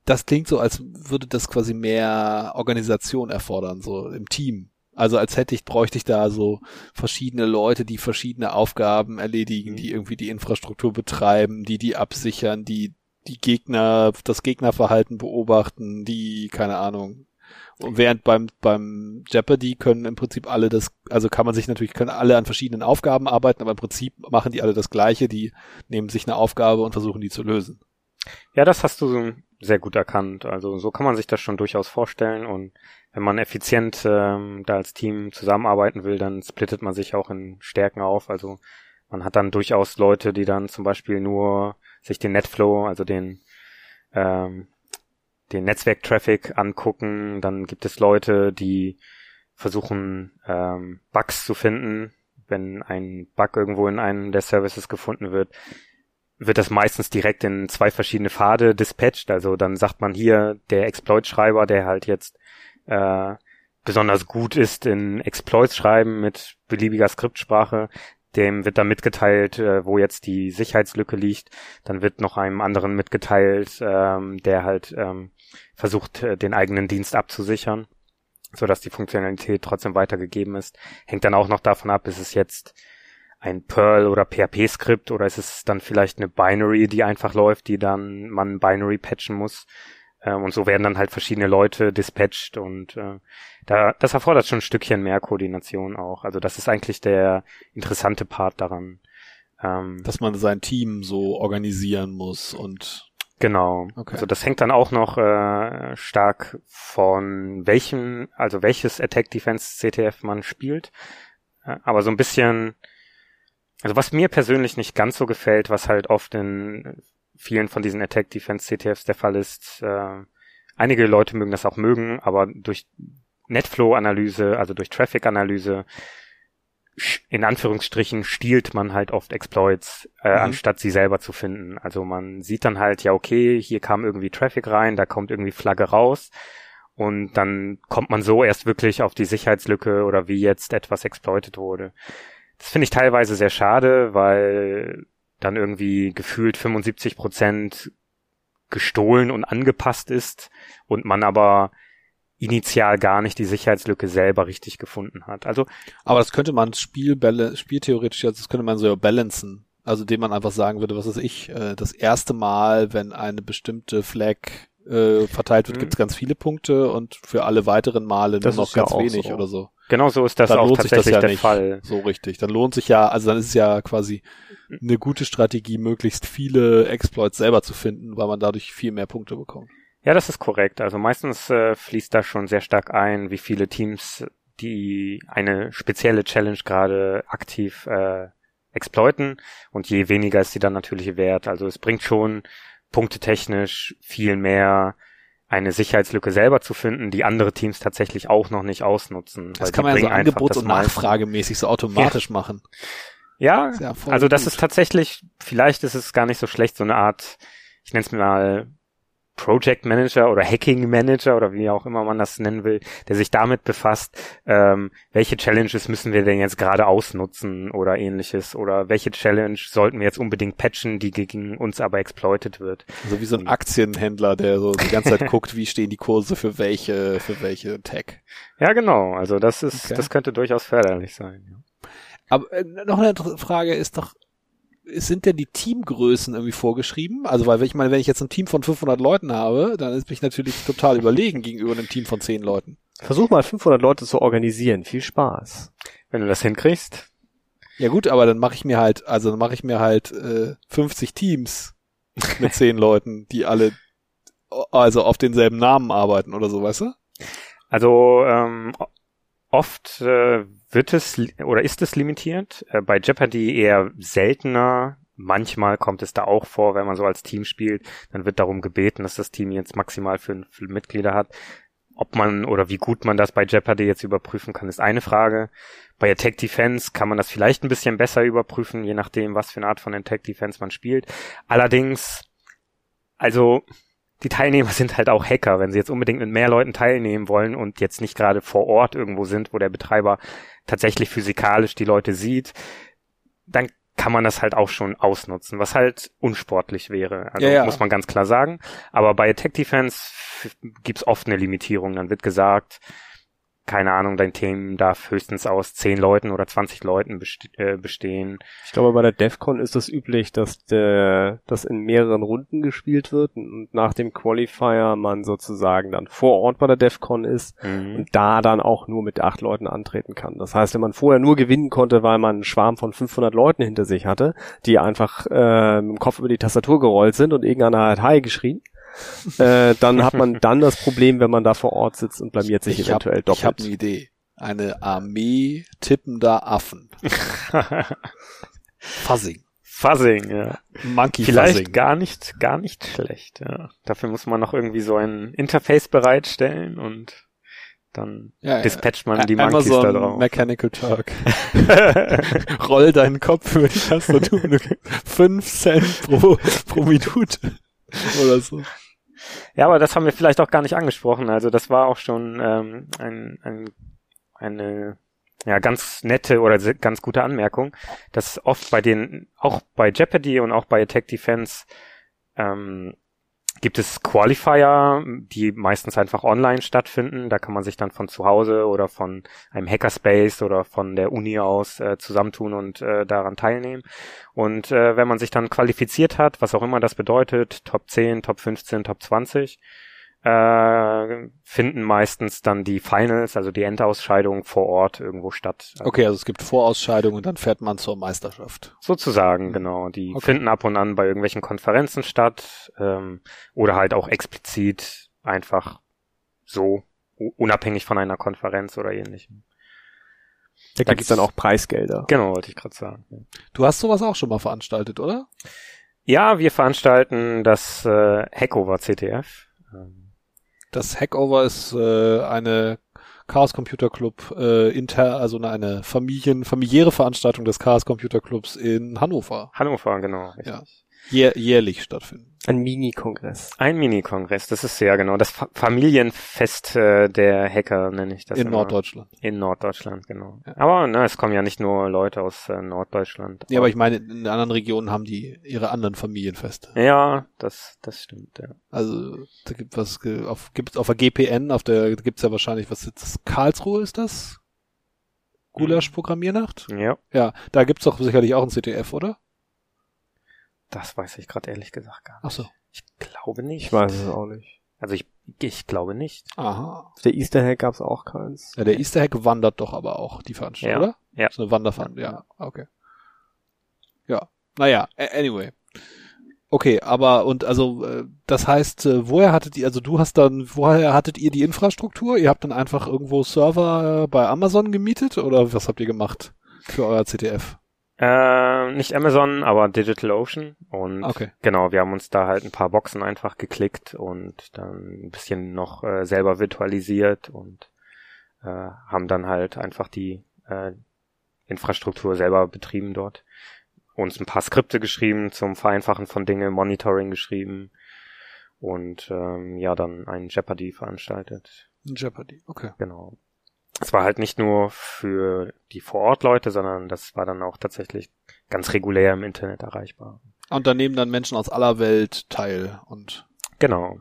das klingt so, als würde das quasi mehr Organisation erfordern, so im Team. Also als hätte ich, bräuchte ich da so verschiedene Leute, die verschiedene Aufgaben erledigen, Mhm. die irgendwie die Infrastruktur betreiben, die die absichern, die die Gegner, das Gegnerverhalten beobachten, die, keine Ahnung. Und während beim, beim Jeopardy können im Prinzip alle das, also kann man sich natürlich, können alle an verschiedenen Aufgaben arbeiten, aber im Prinzip machen die alle das Gleiche, die nehmen sich eine Aufgabe und versuchen die zu lösen. Ja, das hast du sehr gut erkannt. Also so kann man sich das schon durchaus vorstellen. Und wenn man effizient ähm, da als Team zusammenarbeiten will, dann splittet man sich auch in Stärken auf. Also man hat dann durchaus Leute, die dann zum Beispiel nur sich den Netflow, also den ähm, den Netzwerktraffic angucken. Dann gibt es Leute, die versuchen ähm, Bugs zu finden. Wenn ein Bug irgendwo in einem der Services gefunden wird, wird das meistens direkt in zwei verschiedene Pfade dispatcht. Also dann sagt man hier, der Exploit-Schreiber, der halt jetzt äh, besonders gut ist in Exploits schreiben mit beliebiger Skriptsprache, dem wird dann mitgeteilt, äh, wo jetzt die Sicherheitslücke liegt. Dann wird noch einem anderen mitgeteilt, ähm, der halt ähm, versucht, äh, den eigenen Dienst abzusichern, so dass die Funktionalität trotzdem weitergegeben ist. Hängt dann auch noch davon ab, ist es jetzt ein Perl oder PHP-Skript oder ist es dann vielleicht eine Binary, die einfach läuft, die dann man Binary patchen muss. Ähm, und so werden dann halt verschiedene Leute dispatcht und äh, da, das erfordert schon ein Stückchen mehr Koordination auch. Also das ist eigentlich der interessante Part daran. Ähm, Dass man sein Team so organisieren muss und Genau. Okay. Also das hängt dann auch noch äh, stark von welchem, also welches Attack Defense CTF man spielt. Äh, aber so ein bisschen also was mir persönlich nicht ganz so gefällt, was halt oft in vielen von diesen Attack Defense CTFs der Fall ist, äh, einige Leute mögen das auch mögen, aber durch Netflow-Analyse, also durch Traffic-Analyse, in Anführungsstrichen stiehlt man halt oft Exploits, äh, mhm. anstatt sie selber zu finden. Also man sieht dann halt, ja, okay, hier kam irgendwie Traffic rein, da kommt irgendwie Flagge raus. Und dann kommt man so erst wirklich auf die Sicherheitslücke oder wie jetzt etwas exploitet wurde. Das finde ich teilweise sehr schade, weil dann irgendwie gefühlt 75 Prozent gestohlen und angepasst ist und man aber initial gar nicht die Sicherheitslücke selber richtig gefunden hat. Also, aber das könnte man Spiel, spieltheoretisch, also das könnte man so ja balancen. Also, dem man einfach sagen würde, was weiß ich, äh, das erste Mal, wenn eine bestimmte Flag äh, verteilt wird, mhm. gibt es ganz viele Punkte und für alle weiteren Male das nur noch ganz wenig so. oder so. Genau so ist das dann auch lohnt tatsächlich sich das ja der nicht Fall. So richtig. Dann lohnt sich ja, also dann ist es ja quasi eine gute Strategie, möglichst viele Exploits selber zu finden, weil man dadurch viel mehr Punkte bekommt. Ja, das ist korrekt. Also meistens äh, fließt da schon sehr stark ein, wie viele Teams die eine spezielle Challenge gerade aktiv äh, exploiten und je weniger ist sie dann natürlich wert. Also es bringt schon punktetechnisch viel mehr eine Sicherheitslücke selber zu finden, die andere Teams tatsächlich auch noch nicht ausnutzen. Das kann man ja so angebots- und nachfragemäßig so automatisch ja. machen. Ja, ja also das gut. ist tatsächlich, vielleicht ist es gar nicht so schlecht, so eine Art, ich nenne es mal Project Manager oder Hacking Manager oder wie auch immer man das nennen will, der sich damit befasst, ähm, welche Challenges müssen wir denn jetzt gerade ausnutzen oder ähnliches oder welche Challenge sollten wir jetzt unbedingt patchen, die gegen uns aber exploited wird. Also wie so ein Aktienhändler, der so die ganze Zeit (laughs) guckt, wie stehen die Kurse für welche, für welche Tech. Ja, genau. Also das ist, okay. das könnte durchaus förderlich sein. Ja. Aber äh, noch eine Frage ist doch, sind denn die Teamgrößen irgendwie vorgeschrieben? Also, weil ich meine, wenn ich jetzt ein Team von 500 Leuten habe, dann ist mich natürlich total überlegen gegenüber einem Team von 10 Leuten. Versuch mal 500 Leute zu organisieren. Viel Spaß. Wenn du das hinkriegst. Ja gut, aber dann mache ich mir halt, also dann mache ich mir halt äh, 50 Teams mit 10 (laughs) Leuten, die alle also auf denselben Namen arbeiten oder so, weißt du? Also ähm, oft äh, wird es oder ist es limitiert. Äh, bei Jeopardy eher seltener. Manchmal kommt es da auch vor, wenn man so als Team spielt, dann wird darum gebeten, dass das Team jetzt maximal fünf Mitglieder hat. Ob man oder wie gut man das bei Jeopardy jetzt überprüfen kann, ist eine Frage. Bei Attack Defense kann man das vielleicht ein bisschen besser überprüfen, je nachdem, was für eine Art von Attack Defense man spielt. Allerdings, also die Teilnehmer sind halt auch Hacker. Wenn sie jetzt unbedingt mit mehr Leuten teilnehmen wollen und jetzt nicht gerade vor Ort irgendwo sind, wo der Betreiber tatsächlich physikalisch die Leute sieht, dann kann man das halt auch schon ausnutzen, was halt unsportlich wäre. Also ja, ja. muss man ganz klar sagen. Aber bei Attack Defense gibt's oft eine Limitierung. Dann wird gesagt, keine Ahnung, dein Team darf höchstens aus 10 Leuten oder 20 Leuten äh, bestehen. Ich glaube, bei der DEFCON ist es üblich, dass der, das in mehreren Runden gespielt wird und nach dem Qualifier man sozusagen dann vor Ort bei der DEFCON ist mhm. und da dann auch nur mit acht Leuten antreten kann. Das heißt, wenn man vorher nur gewinnen konnte, weil man einen Schwarm von 500 Leuten hinter sich hatte, die einfach äh, im Kopf über die Tastatur gerollt sind und irgendeiner hat Hi geschrien, äh, dann hat man dann das Problem, wenn man da vor Ort sitzt und blamiert sich ich eventuell hab, doppelt. Ich habe eine Idee. Eine Armee tippender Affen. (laughs) Fuzzing. Fuzzing, ja. Monkey Vielleicht Fuzzing. gar nicht, gar nicht schlecht, ja. Dafür muss man noch irgendwie so ein Interface bereitstellen und dann ja, dispatcht man die Monkeys Amazon da drauf. Mechanical Turk. (laughs) (laughs) Roll deinen Kopf über die Tastatur. Fünf Cent pro, pro Minute. Oder so. Ja, aber das haben wir vielleicht auch gar nicht angesprochen. Also das war auch schon ähm, ein, ein, eine ja, ganz nette oder ganz gute Anmerkung, dass oft bei den, auch bei Jeopardy und auch bei Attack Defense ähm, gibt es Qualifier, die meistens einfach online stattfinden. Da kann man sich dann von zu Hause oder von einem Hackerspace oder von der Uni aus äh, zusammentun und äh, daran teilnehmen. Und äh, wenn man sich dann qualifiziert hat, was auch immer das bedeutet, Top 10, Top 15, Top 20, äh, finden meistens dann die Finals, also die Endausscheidung vor Ort irgendwo statt. Okay, also es gibt Vorausscheidungen und dann fährt man zur Meisterschaft. Sozusagen, genau. Die okay. finden ab und an bei irgendwelchen Konferenzen statt ähm, oder halt auch explizit einfach so, unabhängig von einer Konferenz oder ähnlichem. Da Da gibt's dann auch Preisgelder. Genau, wollte ich gerade sagen. Du hast sowas auch schon mal veranstaltet, oder? Ja, wir veranstalten das äh, Hackover CTF. Ähm, Das Hackover ist äh, eine Chaos Computer Club äh, inter, also eine, Familien, familiäre Veranstaltung des Chaos Computer Clubs in Hannover. Hannover, genau. richtig. Ja. Jähr, jährlich stattfinden. Ein Mini-Kongress. Ein Mini-Kongress, das ist ja genau das Fa Familienfest äh, der Hacker, nenne ich das. in immer. Norddeutschland. In Norddeutschland, genau. Ja. Aber ne, es kommen ja nicht nur Leute aus äh, Norddeutschland. Ja, aber ich meine, in anderen Regionen haben die ihre anderen Familienfeste. Ja, das, das stimmt, ja. Also da gibt was auf gibt's auf der GPN, auf der gibt's ja wahrscheinlich was ist das Karlsruhe ist das? Gulasch Programmiernacht? Ja, Ja, da gibt's doch sicherlich auch ein CTF, oder? Das weiß ich gerade ehrlich gesagt gar nicht. Ach so. Ich glaube nicht. Ich weiß es auch nicht. Also ich, ich glaube nicht. Aha. Auf der Easter Hack gab's auch keins. Ja, der Easter Hack wandert doch aber auch die Veranstaltung, Ja. oder? Ja. Ist eine Wanderveranstaltung, ja. Okay. Ja. Naja, anyway. Okay, aber und also äh, das heißt, äh, woher hattet ihr, also du hast dann, woher hattet ihr die Infrastruktur? Ihr habt dann einfach irgendwo Server äh, bei Amazon gemietet oder was habt ihr gemacht für euer CTF? Äh, nicht Amazon, aber DigitalOcean. Und Okay. genau, wir haben uns da halt ein paar Boxen einfach geklickt und dann ein bisschen noch äh, selber virtualisiert und äh, haben dann halt einfach die äh, Infrastruktur selber betrieben dort. Uns ein paar Skripte geschrieben zum Vereinfachen von Dinge, Monitoring geschrieben und ähm, ja, dann ein Jeopardy veranstaltet. Jeopardy, okay. Genau. Es war halt nicht nur für die Vor-Ort-Leute, sondern das war dann auch tatsächlich ganz regulär im Internet erreichbar. Und da nehmen dann Menschen aus aller Welt teil und Genau.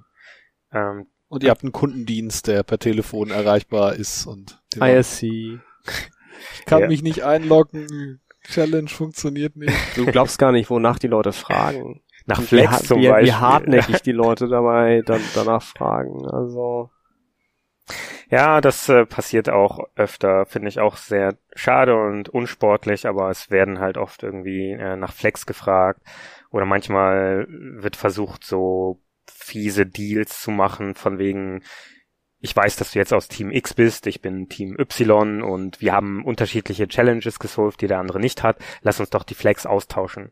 Ähm, und ihr habt einen Kundendienst, der per Telefon erreichbar ist und den- ISC. ich kann Ja. mich nicht einloggen. Challenge funktioniert nicht. Du glaubst gar nicht, wonach die Leute fragen. nach Flex wie, zum wie, Beispiel. wie hartnäckig die Leute dabei dann danach fragen. Also Ja, das äh, passiert auch öfter, finde ich auch sehr schade und unsportlich, aber es werden halt oft irgendwie äh, nach Flex gefragt. Oder manchmal wird versucht, so fiese Deals zu machen, von wegen, ich weiß, dass du jetzt aus Team X bist, ich bin Team Y und wir haben unterschiedliche Challenges gesolved, die der andere nicht hat, lass uns doch die Flex austauschen.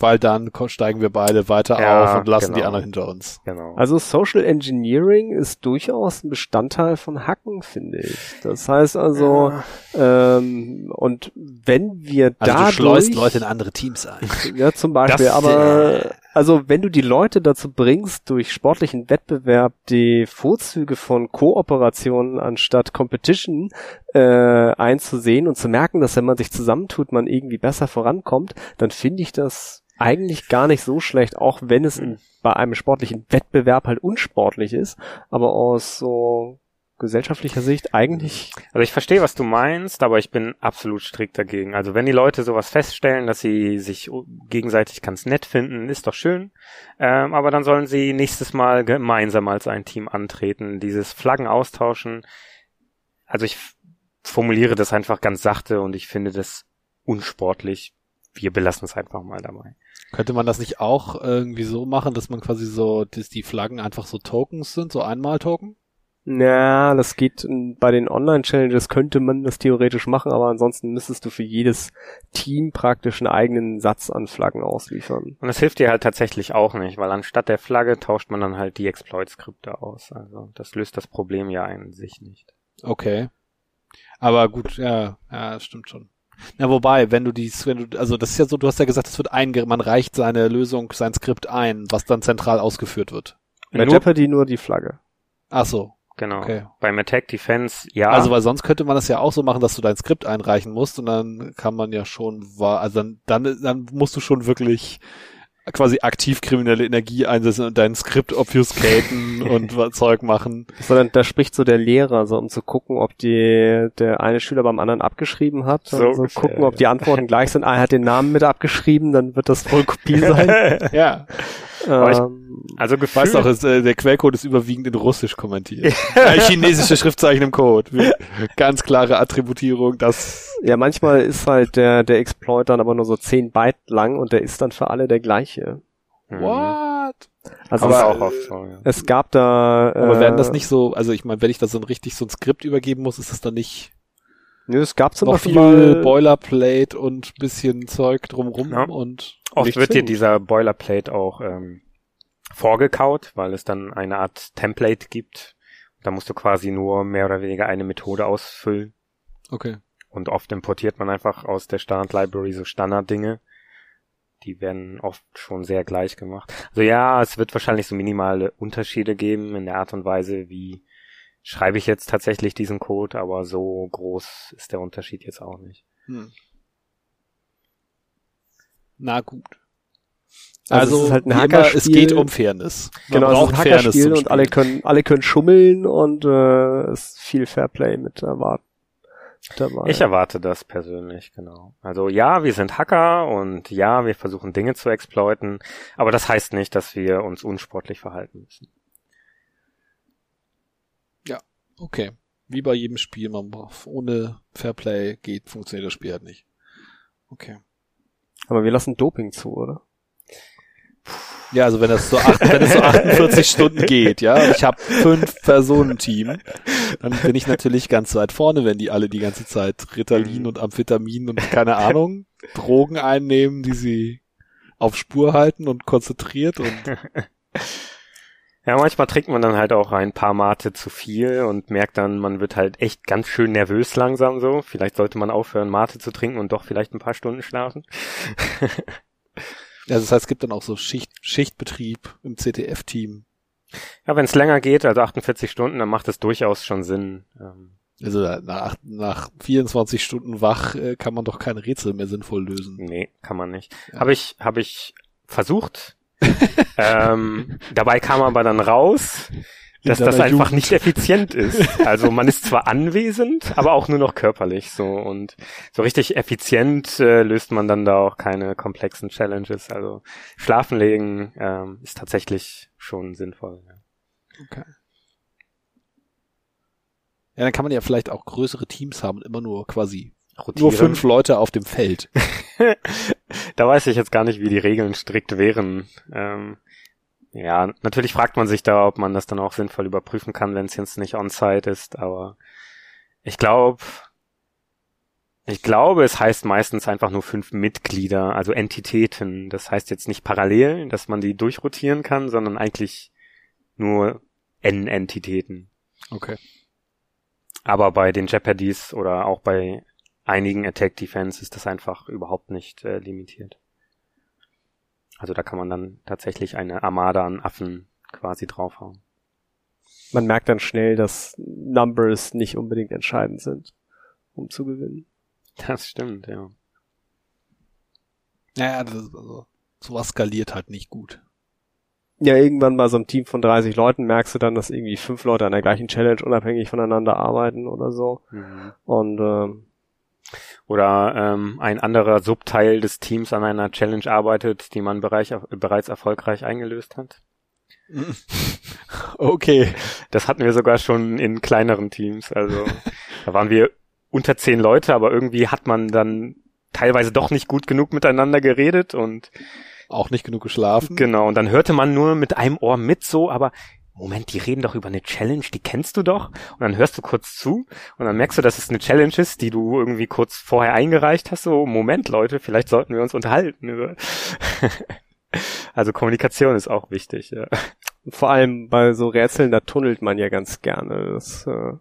Weil dann steigen wir beide weiter Ja, auf und lassen die genau. anderen hinter uns. Genau. Also Social Engineering ist durchaus ein Bestandteil von Hacken, finde ich. Das heißt also, ähm, und wenn wir Also dadurch, du schleust Leute in andere Teams ein. ja zum Beispiel, Das, aber äh, also wenn du die Leute dazu bringst, durch sportlichen Wettbewerb die Vorzüge von Kooperation anstatt Competition äh, einzusehen und zu merken, dass wenn man sich zusammentut, man irgendwie besser vorankommt, dann finde ich das eigentlich gar nicht so schlecht, auch wenn es in, bei einem sportlichen Wettbewerb halt unsportlich ist, aber aus so gesellschaftlicher Sicht eigentlich Also ich verstehe, was du meinst, aber ich bin absolut strikt dagegen. Also wenn die Leute sowas feststellen, dass sie sich gegenseitig ganz nett finden, ist doch schön. Ähm, aber dann sollen sie nächstes Mal gemeinsam als ein Team antreten, dieses Flaggen austauschen. Also ich formuliere das einfach ganz sachte und ich finde das unsportlich. Wir belassen es einfach mal dabei. Könnte man das nicht auch irgendwie so machen, dass man quasi so, dass die Flaggen einfach so Tokens sind, so Einmal-Token? Ja, das geht bei den Online-Challenges könnte man das theoretisch machen, aber ansonsten müsstest du für jedes Team praktisch einen eigenen Satz an Flaggen ausliefern. Und das hilft dir halt tatsächlich auch nicht, weil anstatt der Flagge tauscht man dann halt die Exploit-Skripte aus. Also das löst das Problem ja in sich nicht. Okay. Aber gut, ja, ja, das stimmt schon. Na, wobei, wenn du dies, wenn du, also das ist ja so, du hast ja gesagt, es wird einge, man reicht seine Lösung, sein Skript ein, was dann zentral ausgeführt wird. Bei Nur- Jeopardy nur die Flagge. Ach so. Genau. Okay. Beim Attack Defense, ja. Also, weil sonst könnte man das ja auch so machen, dass du dein Skript einreichen musst und dann kann man ja schon, also dann, dann, dann musst du schon wirklich quasi aktiv kriminelle Energie einsetzen und dein Skript obfuscaten (laughs) und was Zeug machen. Sondern da spricht so der Lehrer, so um zu gucken, ob die, der eine Schüler beim anderen abgeschrieben hat. So So, so ungefähr, gucken, ob ja. die Antworten gleich sind. Einer hat den Namen mit abgeschrieben, dann wird das voll Kopie sein. (laughs) Ja. Aber ich- ähm, Also Ich weiß gefühlt, doch, es, äh, der Quellcode ist überwiegend in Russisch kommentiert. (laughs) Äh, chinesische Schriftzeichen im Code. Ganz klare Attributierung, das ja, manchmal ist halt der, der Exploit dann aber nur so 10 Byte lang und der ist dann für alle der gleiche. Mhm. What? Also Aber es, auch oft so, ja. es gab da. Aber äh, werden das nicht so, also ich meine, wenn ich da so ein richtig so ein Skript übergeben muss, ist das dann nicht Nö, es gab zum noch Beispiel viel Boilerplate und bisschen Zeug drumrum Ja. und Oft wird dir dieser Boilerplate auch ähm, vorgekaut, weil es dann eine Art Template gibt. Da musst du quasi nur mehr oder weniger eine Methode ausfüllen. okay. Und oft importiert man einfach aus der Standard-Library so Standarddinge. Die werden oft schon sehr gleich gemacht. Also ja, es wird wahrscheinlich so minimale Unterschiede geben in der Art und Weise, wie schreibe ich jetzt tatsächlich diesen Code, aber so groß ist der Unterschied jetzt auch nicht. Hm. Na gut. Also Also, es ist halt immer, es geht um Fairness. Man genau, es ist ein Fairness Hackerspiel zum und alle können, alle können schummeln und äh, es ist viel Fairplay mit erwarten. Dabei. Ich erwarte das persönlich, genau. Also ja, wir sind Hacker und ja, wir versuchen Dinge zu exploiten, aber das heißt nicht, dass wir uns unsportlich verhalten müssen. Okay. Wie bei jedem Spiel, man braucht, ohne Fairplay geht, funktioniert das Spiel halt nicht. Okay. Aber wir lassen Doping zu, oder? Ja, also wenn das so, acht, wenn es so 48 (laughs) Stunden geht, ja, und ich habe fünf Personen-Team, dann bin ich natürlich ganz weit vorne, wenn die alle die ganze Zeit Ritalin und Amphetamin und keine Ahnung, Drogen einnehmen, die sie auf Spur halten und konzentriert und (laughs) Ja, manchmal trinkt man dann halt auch ein paar Mate zu viel und merkt dann, man wird halt echt ganz schön nervös langsam so. Vielleicht sollte man aufhören, Mate zu trinken und doch vielleicht ein paar Stunden schlafen. (laughs) also das heißt, es gibt dann auch so Schicht, Schichtbetrieb im CTF-Team. Ja, wenn es länger geht, also 48 Stunden, dann macht es durchaus schon Sinn. Ähm, Also nach, nach 24 Stunden wach äh, kann man doch keine Rätsel mehr sinnvoll lösen. nee, kann man nicht. Ja. Habe ich, habe ich versucht. (laughs) ähm, dabei kam aber dann raus, dass das einfach Jugend. nicht effizient ist. Also man ist zwar anwesend, aber auch nur noch körperlich so und so richtig effizient äh, löst man dann da auch keine komplexen Challenges. Also schlafen legen ähm, ist tatsächlich schon sinnvoll. Ja. Okay. Ja, dann kann man ja vielleicht auch größere Teams haben und immer nur quasi Rotieren. nur fünf Leute auf dem Feld. (laughs) da weiß ich jetzt gar nicht, wie die Regeln strikt wären. Ähm, ja, natürlich fragt man sich da, ob man das dann auch sinnvoll überprüfen kann, wenn es jetzt nicht on-site ist, aber ich glaube, ich glaube, es heißt meistens einfach nur fünf Mitglieder, also Entitäten. Das heißt jetzt nicht parallel, dass man die durchrotieren kann, sondern eigentlich nur N-Entitäten. Okay. Aber bei den Jeopardies oder auch bei einigen Attack Defense ist das einfach überhaupt nicht äh, limitiert. Also da kann man dann tatsächlich eine Armada an Affen quasi draufhauen. Man merkt dann schnell, dass Numbers nicht unbedingt entscheidend sind, um zu gewinnen. Das stimmt, ja. Naja, das ist also, sowas skaliert halt nicht gut. Ja, irgendwann bei so einem Team von 30 Leuten merkst du dann, dass irgendwie fünf Leute an der gleichen Challenge unabhängig voneinander arbeiten oder so. Mhm. Und ähm, Oder ähm, ein anderer Subteil des Teams an einer Challenge arbeitet, die man bereich, bereits erfolgreich eingelöst hat. (laughs) Okay. Das hatten wir sogar schon in kleineren Teams. Also (laughs) da waren wir unter zehn Leute, aber irgendwie hat man dann teilweise doch nicht gut genug miteinander geredet und Auch nicht genug geschlafen. genau, und dann hörte man nur mit einem Ohr mit so, aber Moment, die reden doch über eine Challenge, die kennst du doch. Und dann hörst du kurz zu und dann merkst du, dass es eine Challenge ist, die du irgendwie kurz vorher eingereicht hast. So, Moment, Leute, vielleicht sollten wir uns unterhalten. (laughs) Also Kommunikation ist auch wichtig. Ja. vor allem bei so Rätseln, da tunnelt man ja ganz gerne. Das äh,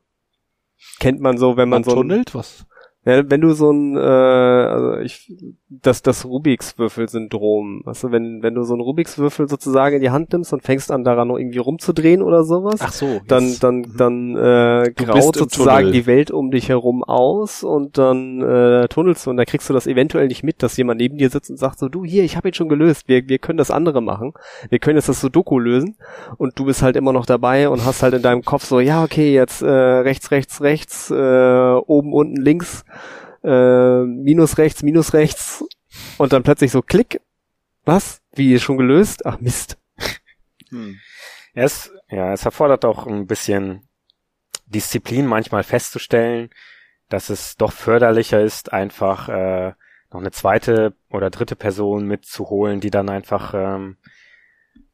kennt man so, wenn man, Man so tunnelt? Was? Ja, wenn du so ein, äh, also ich, das, das Rubiks-Würfel-Syndrom, also wenn, wenn du so einen Rubiks-Würfel sozusagen in die Hand nimmst und fängst an daran noch irgendwie rumzudrehen oder sowas, Ach so. dann, jetzt. dann, Mhm. dann äh, Du graut sozusagen die Welt um dich herum aus und dann äh, tunnelst du und da kriegst du das eventuell nicht mit, dass jemand neben dir sitzt und sagt so, du hier, ich habe ihn schon gelöst, wir, wir können das andere machen, wir können jetzt das Sudoku lösen und du bist halt immer noch dabei und hast halt in deinem Kopf so, ja okay, jetzt äh, rechts, rechts, rechts, äh, oben, unten, links, äh, minus rechts, minus rechts und dann plötzlich so klick, was? Wie schon gelöst? Ach Mist. Hm. Es, ja, es erfordert auch ein bisschen Disziplin manchmal festzustellen, dass es doch förderlicher ist, einfach äh, noch eine zweite oder dritte Person mitzuholen, die dann einfach ähm,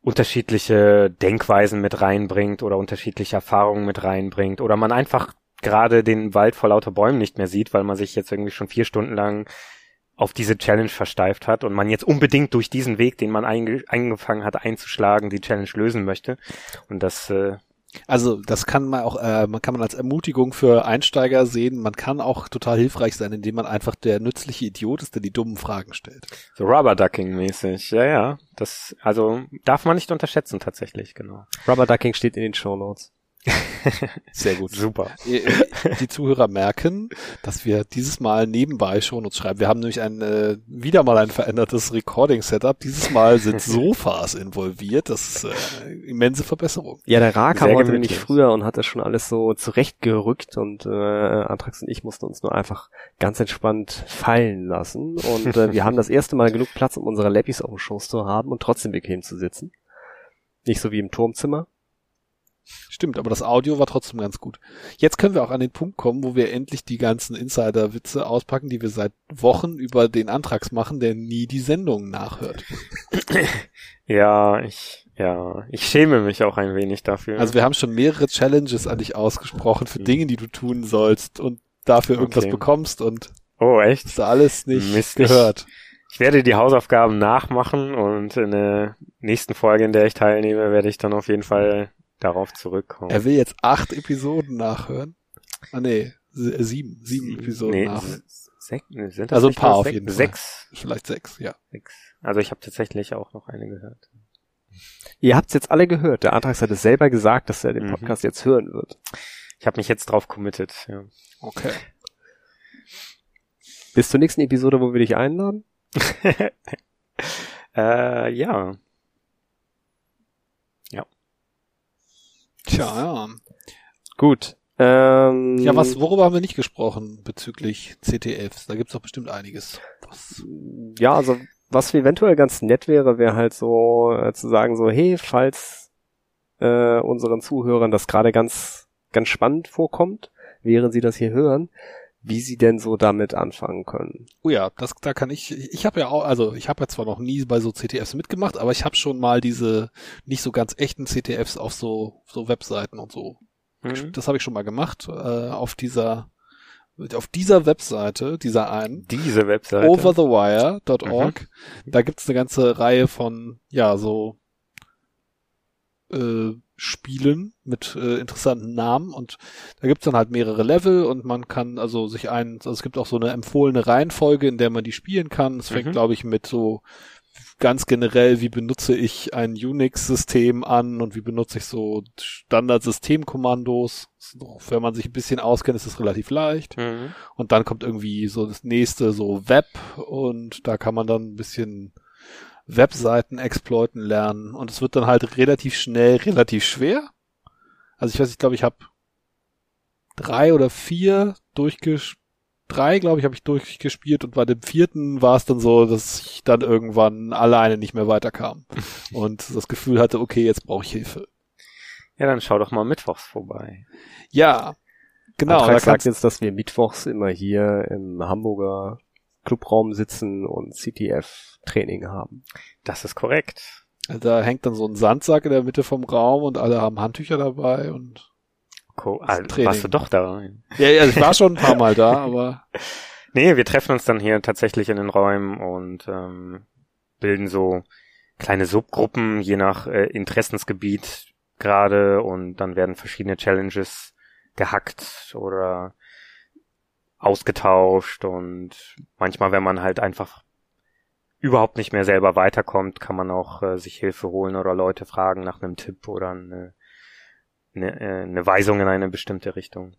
unterschiedliche Denkweisen mit reinbringt oder unterschiedliche Erfahrungen mit reinbringt oder man einfach gerade den Wald vor lauter Bäumen nicht mehr sieht, weil man sich jetzt irgendwie schon vier Stunden lang auf diese Challenge versteift hat und man jetzt unbedingt durch diesen Weg, den man einge eingefangen hat, einzuschlagen, die Challenge lösen möchte. Und das äh, Also das kann man auch, äh, man kann man als Ermutigung für Einsteiger sehen. Man kann auch total hilfreich sein, indem man einfach der nützliche Idiot ist, der die dummen Fragen stellt. so Rubber Ducking mäßig. Ja, ja. Das also darf man nicht unterschätzen tatsächlich, genau. Rubber Ducking steht in den Show Notes. Sehr gut. Super. Die Zuhörer merken, dass wir dieses Mal nebenbei schon uns schreiben. Wir haben nämlich ein äh, wieder mal ein verändertes Recording-Setup. Dieses Mal sind (laughs) Sofas involviert. Das ist äh, immense Verbesserung. Ja, der Ra kam heute nämlich früher und hat das schon alles so zurechtgerückt und äh, Antrax und ich mussten uns nur einfach ganz entspannt fallen lassen. Und äh, wir (laughs) haben das erste Mal genug Platz, um unsere Lappys auf dem Schoß zu haben und trotzdem bequem zu sitzen. Nicht so wie im Turmzimmer. Stimmt, aber das Audio war trotzdem ganz gut. Jetzt können wir auch an den Punkt kommen, wo wir endlich die ganzen Insider-Witze auspacken, die wir seit Wochen über den Antrags machen, der nie die Sendung nachhört. (laughs) Ja, ich ja, ich schäme mich auch ein wenig dafür. Also wir haben schon mehrere Challenges an dich ausgesprochen für Mhm. Dinge, die du tun sollst und dafür irgendwas Okay. bekommst und oh, echt? hast du alles nicht Mist, gehört. Ich werde die Hausaufgaben nachmachen und in der nächsten Folge, in der ich teilnehme, werde ich dann auf jeden Fall darauf zurückkommen. Er will jetzt acht Episoden nachhören. Ah nee, sie- sieben, sieben Episoden nee, nach. s- sech, sind das Also ein paar auf sech- jeden Fall. Sechs, Vielleicht sechs, ja. sechs. Also ich habe tatsächlich auch noch eine gehört. Ihr habt's jetzt alle gehört. Der Antrax hat es selber gesagt, dass er den Mhm. Podcast jetzt hören wird. Ich habe mich jetzt drauf committed. Ja. Okay. Bis zur nächsten Episode, wo wir dich einladen. (laughs) äh, ja. Tja, ja. Gut. Ähm, Ja, was, worüber haben wir nicht gesprochen bezüglich CTFs? Da gibt's doch bestimmt einiges. Was, Ja, also was eventuell ganz nett wäre, wäre halt so äh, zu sagen so, hey, falls äh, unseren Zuhörern das gerade ganz ganz spannend vorkommt, während sie das hier hören, wie sie denn so damit anfangen können. oh ja, das, da kann ich, ich habe ja auch, also ich habe ja zwar noch nie bei so CTFs mitgemacht, aber ich habe schon mal diese nicht so ganz echten CTFs auf so, so Webseiten und so. Mhm. Das habe ich schon mal gemacht, äh, auf dieser, auf dieser Webseite, dieser einen. Diese Webseite. overthewire.org. Da gibt's eine ganze Reihe von, ja, so äh, Spielen mit äh, interessanten Namen und da gibt's dann halt mehrere Level und man kann also sich ein, also es gibt auch so eine empfohlene Reihenfolge, in der man die spielen kann. Es fängt, Mhm. glaube ich, mit so ganz generell, wie benutze ich ein Unix-System an und wie benutze ich so Standard-Systemkommandos. Wenn man sich ein bisschen auskennt, ist es relativ leicht. Mhm. Und dann kommt irgendwie so das nächste, so Web, und da kann man dann ein bisschen Webseiten exploiten lernen. Und es wird dann halt relativ schnell, relativ schwer. Also ich weiß, ich glaube, ich habe drei oder vier durchgespielt. Drei, glaube ich, habe ich durchgespielt und bei dem vierten war es dann so, dass ich dann irgendwann alleine nicht mehr weiterkam (laughs) und das Gefühl hatte, okay, jetzt brauche ich Hilfe. Ja, dann schau doch mal mittwochs vorbei. Ja, genau. Antrax da sagt jetzt, dass wir mittwochs immer hier im Hamburger Clubraum sitzen und CTF-Training haben. Das ist korrekt. da hängt dann so ein Sandsack in der Mitte vom Raum und alle haben Handtücher dabei und Co Das ist ah, Training. warst du doch da? ja, ja, ich war schon ein paar Mal da, aber (laughs) Nee, wir treffen uns dann hier tatsächlich in den Räumen und ähm, bilden so kleine Subgruppen, je nach äh, Interessensgebiet gerade und dann werden verschiedene Challenges gehackt oder ausgetauscht und manchmal, wenn man halt einfach überhaupt nicht mehr selber weiterkommt, kann man auch äh, sich Hilfe holen oder Leute fragen nach einem Tipp oder eine, eine, äh, eine Weisung in eine bestimmte Richtung.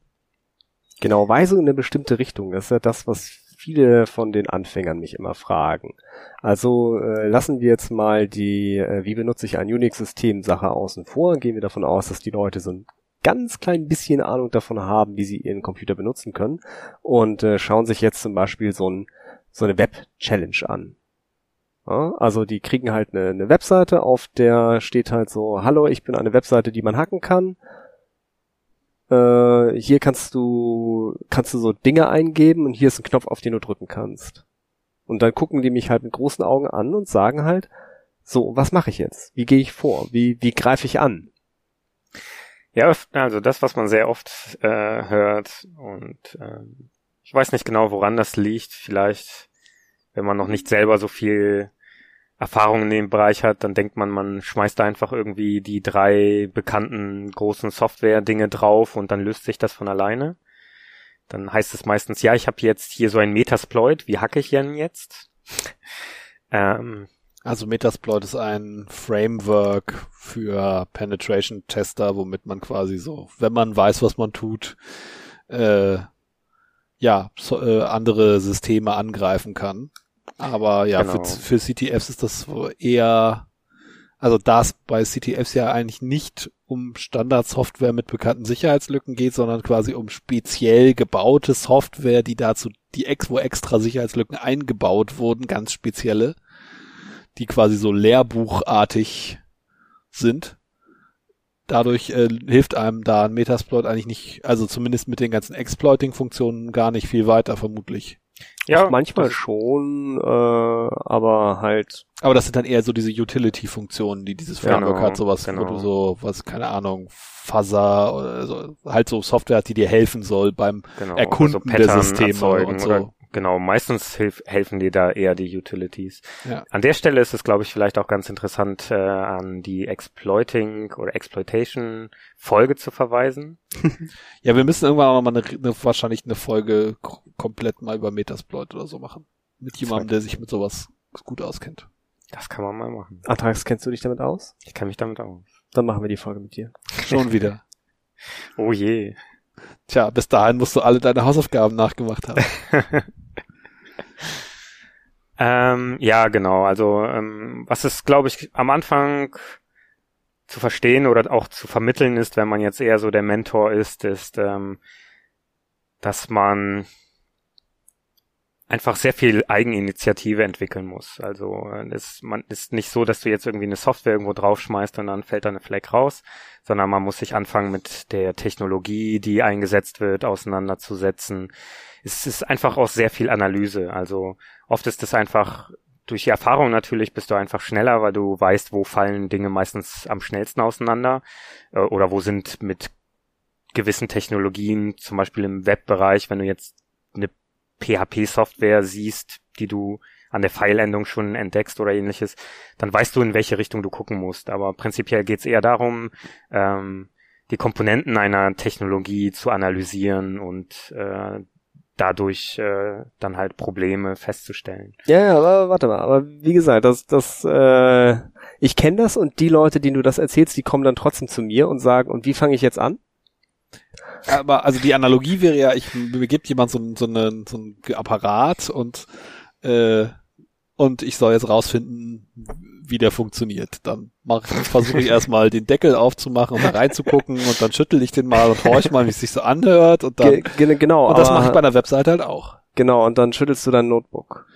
Genau, Weisung in eine bestimmte Richtung. Das ist ja das, was viele von den Anfängern mich immer fragen. Also äh, lassen wir jetzt mal die, äh, wie benutze ich ein Unix-System Sache außen vor. Gehen wir davon aus, dass die Leute so ein ganz klein bisschen Ahnung davon haben, wie sie ihren Computer benutzen können und äh, schauen sich jetzt zum Beispiel so, ein, so eine Web-Challenge an. Also die kriegen halt eine, eine Webseite, auf der steht halt so, hallo, ich bin eine Webseite, die man hacken kann äh, hier kannst du, kannst du so Dinge eingeben und hier ist ein Knopf, auf den du drücken kannst. Und dann gucken die mich halt mit großen Augen an und sagen halt, so, was mache ich jetzt? Wie gehe ich vor? Wie, wie greife ich an? Ja, also das, was man sehr oft äh, hört und ähm, ich weiß nicht genau, woran das liegt. Vielleicht, wenn man noch nicht selber so viel Erfahrung in dem Bereich hat, dann denkt man, man schmeißt da einfach irgendwie die drei bekannten großen Software-Dinge drauf und dann löst sich das von alleine. Dann heißt es meistens, ja, ich habe jetzt hier so ein Metasploit, wie hacke ich denn jetzt? (laughs) ähm, also Metasploit ist ein Framework für Penetration-Tester, womit man quasi so, wenn man weiß, was man tut, äh, ja, so, äh, andere Systeme angreifen kann. Aber ja, genau. für, für CTFs ist das eher, also da es bei CTFs ja eigentlich nicht um Standardsoftware mit bekannten Sicherheitslücken geht, sondern quasi um speziell gebaute Software, die dazu, die ex, wo extra Sicherheitslücken eingebaut wurden, ganz spezielle, die quasi so lehrbuchartig sind. Dadurch äh, hilft einem da ein Metasploit eigentlich nicht, also zumindest mit den ganzen Exploiting-Funktionen gar nicht viel weiter, vermutlich. Ja, manchmal schon, äh, aber halt. Aber das sind dann eher so diese Utility-Funktionen, die dieses Framework genau, hat, sowas, genau. wo du so, was, keine Ahnung, Fuzzer oder so, halt so Software hat, die dir helfen soll beim genau, Erkunden also der Systeme und so. Genau, meistens hilf, helfen dir da eher die Utilities. Ja. An der Stelle ist es, glaube ich, vielleicht auch ganz interessant, äh, an die Exploiting oder Exploitation Folge zu verweisen. (laughs) ja, wir müssen irgendwann auch mal eine, eine, wahrscheinlich eine Folge komplett mal über Metasploit oder so machen. Mit jemandem, der sich mit sowas gut auskennt. Das kann man mal machen. Antrags, kennst du dich damit aus? Ich kenne mich damit aus. Dann machen wir die Folge mit dir. Schon (laughs) wieder. oh je. Tja, bis dahin musst du alle deine Hausaufgaben nachgemacht haben. (laughs) ähm, ja, genau. Also ähm, was es, glaube ich, am Anfang zu verstehen oder auch zu vermitteln ist, wenn man jetzt eher so der Mentor ist, ist, ähm, dass man einfach sehr viel Eigeninitiative entwickeln muss. Also es man ist nicht so, dass du jetzt irgendwie eine Software irgendwo draufschmeißt und dann fällt da eine Flag raus, sondern man muss sich anfangen mit der Technologie, die eingesetzt wird, auseinanderzusetzen. Es ist einfach auch sehr viel Analyse. Also oft ist es einfach durch die Erfahrung natürlich bist du einfach schneller, weil du weißt, wo fallen Dinge meistens am schnellsten auseinander äh, oder wo sind mit gewissen Technologien, zum Beispiel im Webbereich, wenn du jetzt PHP-Software siehst, die du an der Pfeilendung schon entdeckst oder ähnliches, dann weißt du, in welche Richtung du gucken musst. Aber prinzipiell geht es eher darum, ähm, die Komponenten einer Technologie zu analysieren und äh, dadurch äh, dann halt Probleme festzustellen. Ja, ja, aber warte mal, aber wie gesagt, das, das, äh, ich kenne das und die Leute, denen du das erzählst, die kommen dann trotzdem zu mir und sagen, und wie fange ich jetzt an? Aber also die Analogie wäre ja, ich mir gibt jemand so, so, einen, so einen Apparat und äh, und ich soll jetzt rausfinden, wie der funktioniert. Dann mach, versuche ich erstmal den Deckel aufzumachen und da reinzugucken und dann schüttel ich den mal und horch mal, wie es sich so anhört und dann Ge genau. Und das mache ich bei einer Webseite halt auch. Genau, und dann schüttelst du dein Notebook.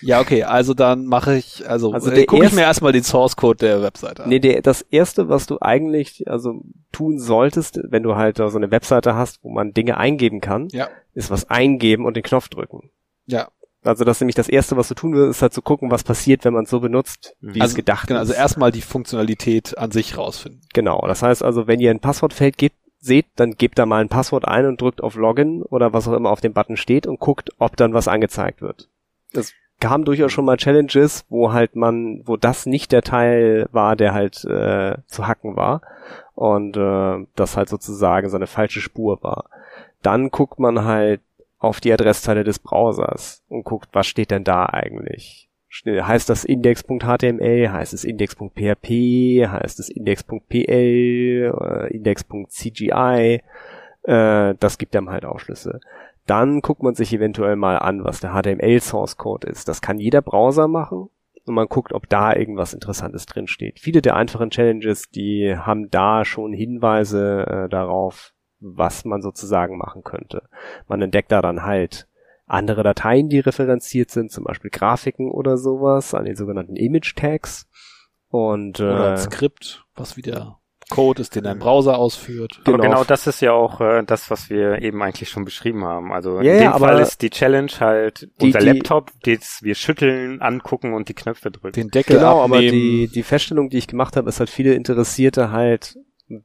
Ja, okay, also dann mache ich, also, also äh, gucke ich mir erstmal den Source Code der Webseite an. Nee, der, das erste, was du eigentlich also tun solltest, wenn du halt so eine Webseite hast, wo man Dinge eingeben kann, ja. ist was eingeben und den Knopf drücken. Ja. Also das ist nämlich das erste, was du tun willst, ist halt zu gucken, was passiert, wenn man es so benutzt, wie also, es gedacht genau, ist. Also erstmal die Funktionalität an sich rausfinden. Genau. Das heißt also, wenn ihr ein Passwortfeld gebt, seht, dann gebt da mal ein Passwort ein und drückt auf Login oder was auch immer auf dem Button steht und guckt, ob dann was angezeigt wird. Das kam durchaus schon mal Challenges, wo halt man, wo das nicht der Teil war, der halt äh, zu hacken war und äh, das halt sozusagen so eine falsche Spur war. Dann guckt man halt auf die Adresszeile des Browsers und guckt, was steht denn da eigentlich? Heißt das index.html? Heißt es index.php? Heißt es index.pl? Äh, index.cgi? Äh, das gibt einem halt Aufschlüsse. Dann guckt man sich eventuell mal an, was der HTML Source Code ist. Das kann jeder Browser machen und man guckt, ob da irgendwas Interessantes drin steht. Viele der einfachen Challenges, die haben da schon Hinweise äh, darauf, was man sozusagen machen könnte. Man entdeckt da dann halt andere Dateien, die referenziert sind, zum Beispiel Grafiken oder sowas, an den sogenannten Image Tags. Und, äh, oder ein Skript, was wieder Code ist, den dein Browser ausführt. Genau. Aber genau das ist ja auch äh, das, was wir eben eigentlich schon beschrieben haben. Also ja, in dem Fall ist die Challenge halt die, unser die, Laptop, das wir schütteln, angucken und die Knöpfe drücken. Den Deckel Genau, abnehmen. aber die, die Feststellung, die ich gemacht habe, ist halt viele Interessierte halt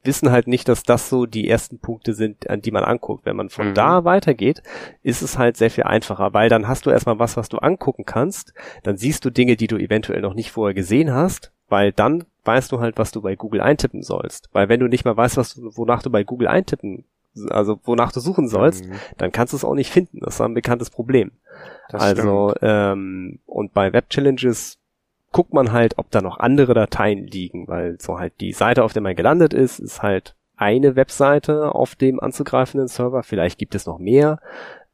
wissen halt nicht, dass das so die ersten Punkte sind, an die man anguckt. Wenn man von Mhm. da weitergeht, ist es halt sehr viel einfacher, weil dann hast du erstmal was, was du angucken kannst, dann siehst du Dinge, die du eventuell noch nicht vorher gesehen hast, weil dann weißt du halt, was du bei Google eintippen sollst. Weil wenn du nicht mal weißt, was du, wonach du bei Google eintippen, also wonach du suchen sollst, Mhm. dann kannst du es auch nicht finden. Das ist ein bekanntes Problem. Das also, ähm, und bei Web Challenges guckt man halt, ob da noch andere Dateien liegen, weil so halt die Seite, auf der man gelandet ist, ist halt eine Webseite auf dem anzugreifenden Server. Vielleicht gibt es noch mehr.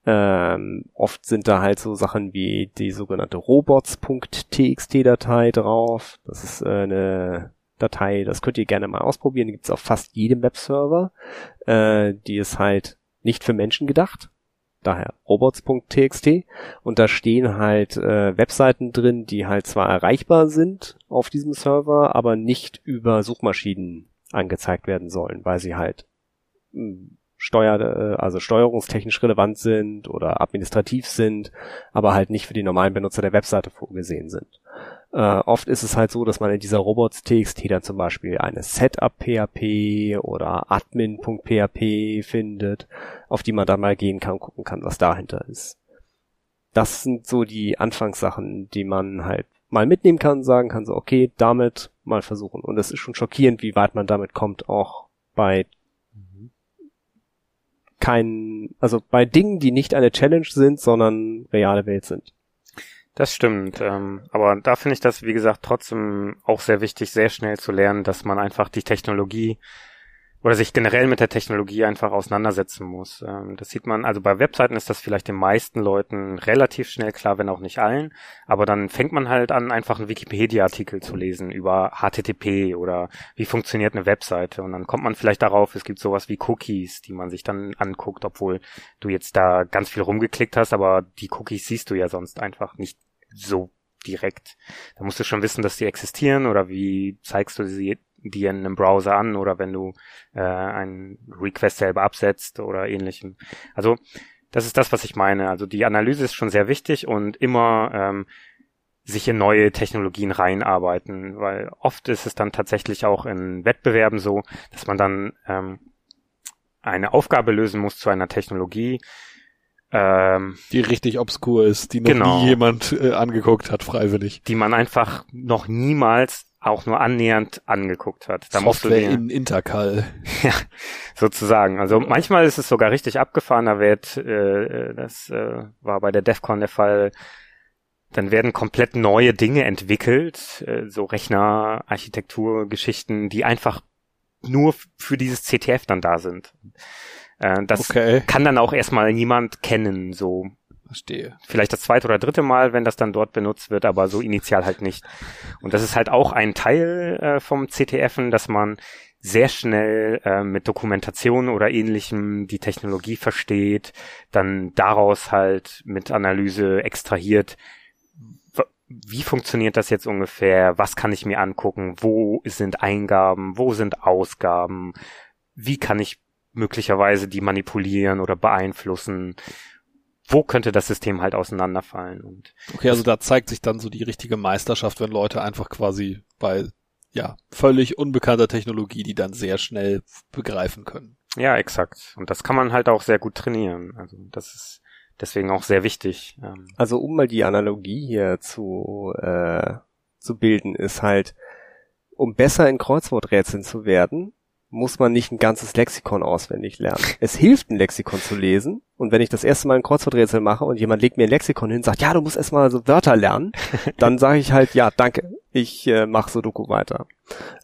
Ähm, oft sind da halt so Sachen wie die sogenannte robots.txt-Datei drauf. Das ist äh, eine Datei, das könnt ihr gerne mal ausprobieren. Die gibt's auf fast jedem Webserver. Äh, die ist halt nicht für Menschen gedacht. Daher robots.txt. Und da stehen halt äh, Webseiten drin, die halt zwar erreichbar sind auf diesem Server, aber nicht über Suchmaschinen angezeigt werden sollen, weil sie halt mh, Steuer, äh, also steuerungstechnisch relevant sind oder administrativ sind, aber halt nicht für die normalen Benutzer der Webseite vorgesehen sind. Äh, oft ist es halt so, dass man in dieser Robots.txt dann zum Beispiel eine Setup.php oder admin.php findet, auf die man dann mal gehen kann und gucken kann, was dahinter ist. Das sind so die Anfangssachen, die man halt mal mitnehmen kann, sagen kann, so, okay, damit mal versuchen. Und es ist schon schockierend, wie weit man damit kommt, auch bei keinen, also bei Dingen, die nicht eine Challenge sind, sondern reale Welt sind. Das stimmt. Ähm, aber da finde ich das, wie gesagt, trotzdem auch sehr wichtig, sehr schnell zu lernen, dass man einfach die Technologie oder sich generell mit der Technologie einfach auseinandersetzen muss. Ähm, das sieht man, also bei Webseiten ist das vielleicht den meisten Leuten relativ schnell klar, wenn auch nicht allen. Aber dann fängt man halt an, einfach einen Wikipedia-Artikel zu lesen über HTTP oder wie funktioniert eine Webseite. Und dann kommt man vielleicht darauf, es gibt sowas wie Cookies, die man sich dann anguckt, obwohl du jetzt da ganz viel rumgeklickt hast, aber die Cookies siehst du ja sonst einfach nicht so direkt. Da musst du schon wissen, dass die existieren oder wie zeigst du sie dir in einem Browser an oder wenn du äh, einen Request selber absetzt oder ähnlichem. Also das ist das, was ich meine. Also die Analyse ist schon sehr wichtig und immer ähm, sich in neue Technologien reinarbeiten, weil oft ist es dann tatsächlich auch in Wettbewerben so, dass man dann ähm, eine Aufgabe lösen muss zu einer Technologie, ähm, Die richtig obskur ist, die noch Genau. nie jemand äh, angeguckt hat, freiwillig. die man einfach noch niemals auch nur annähernd angeguckt hat. Da musst du Software dir, in Intercall. (laughs) ja, sozusagen. Also manchmal ist es sogar richtig abgefahren, da wird, äh, das äh, war bei der DEFCON der Fall, dann werden komplett neue Dinge entwickelt, äh, so Rechnerarchitekturgeschichten, die einfach nur für dieses CTF dann da sind. Äh, das Okay, kann dann auch erstmal niemand kennen, so verstehe. vielleicht das zweite oder dritte Mal, wenn das dann dort benutzt wird, aber so initial halt nicht. Und das ist halt auch ein Teil äh, vom CTFen, dass man sehr schnell äh, mit Dokumentation oder ähnlichem die Technologie versteht, dann daraus halt mit Analyse extrahiert, wie funktioniert das jetzt ungefähr, was kann ich mir angucken, wo sind Eingaben, wo sind Ausgaben, wie kann ich möglicherweise die manipulieren oder beeinflussen wo könnte das System halt auseinanderfallen und Okay, also da zeigt sich dann so die richtige Meisterschaft, wenn Leute einfach quasi bei ja völlig unbekannter Technologie, die dann sehr schnell begreifen können. ja, exakt. Und das kann man halt auch sehr gut trainieren. Also das ist deswegen auch sehr wichtig. Ähm, Also um mal die Analogie hier zu, äh, zu bilden, ist halt, um besser in Kreuzworträtseln zu werden, muss man nicht ein ganzes Lexikon auswendig lernen. Es hilft, ein Lexikon zu lesen. Und wenn ich das erste Mal ein Kreuzworträtsel mache und jemand legt mir ein Lexikon hin und sagt, ja, du musst erstmal so Wörter lernen, (laughs) dann sage ich halt, ja, danke, ich äh, mache Sudoku weiter.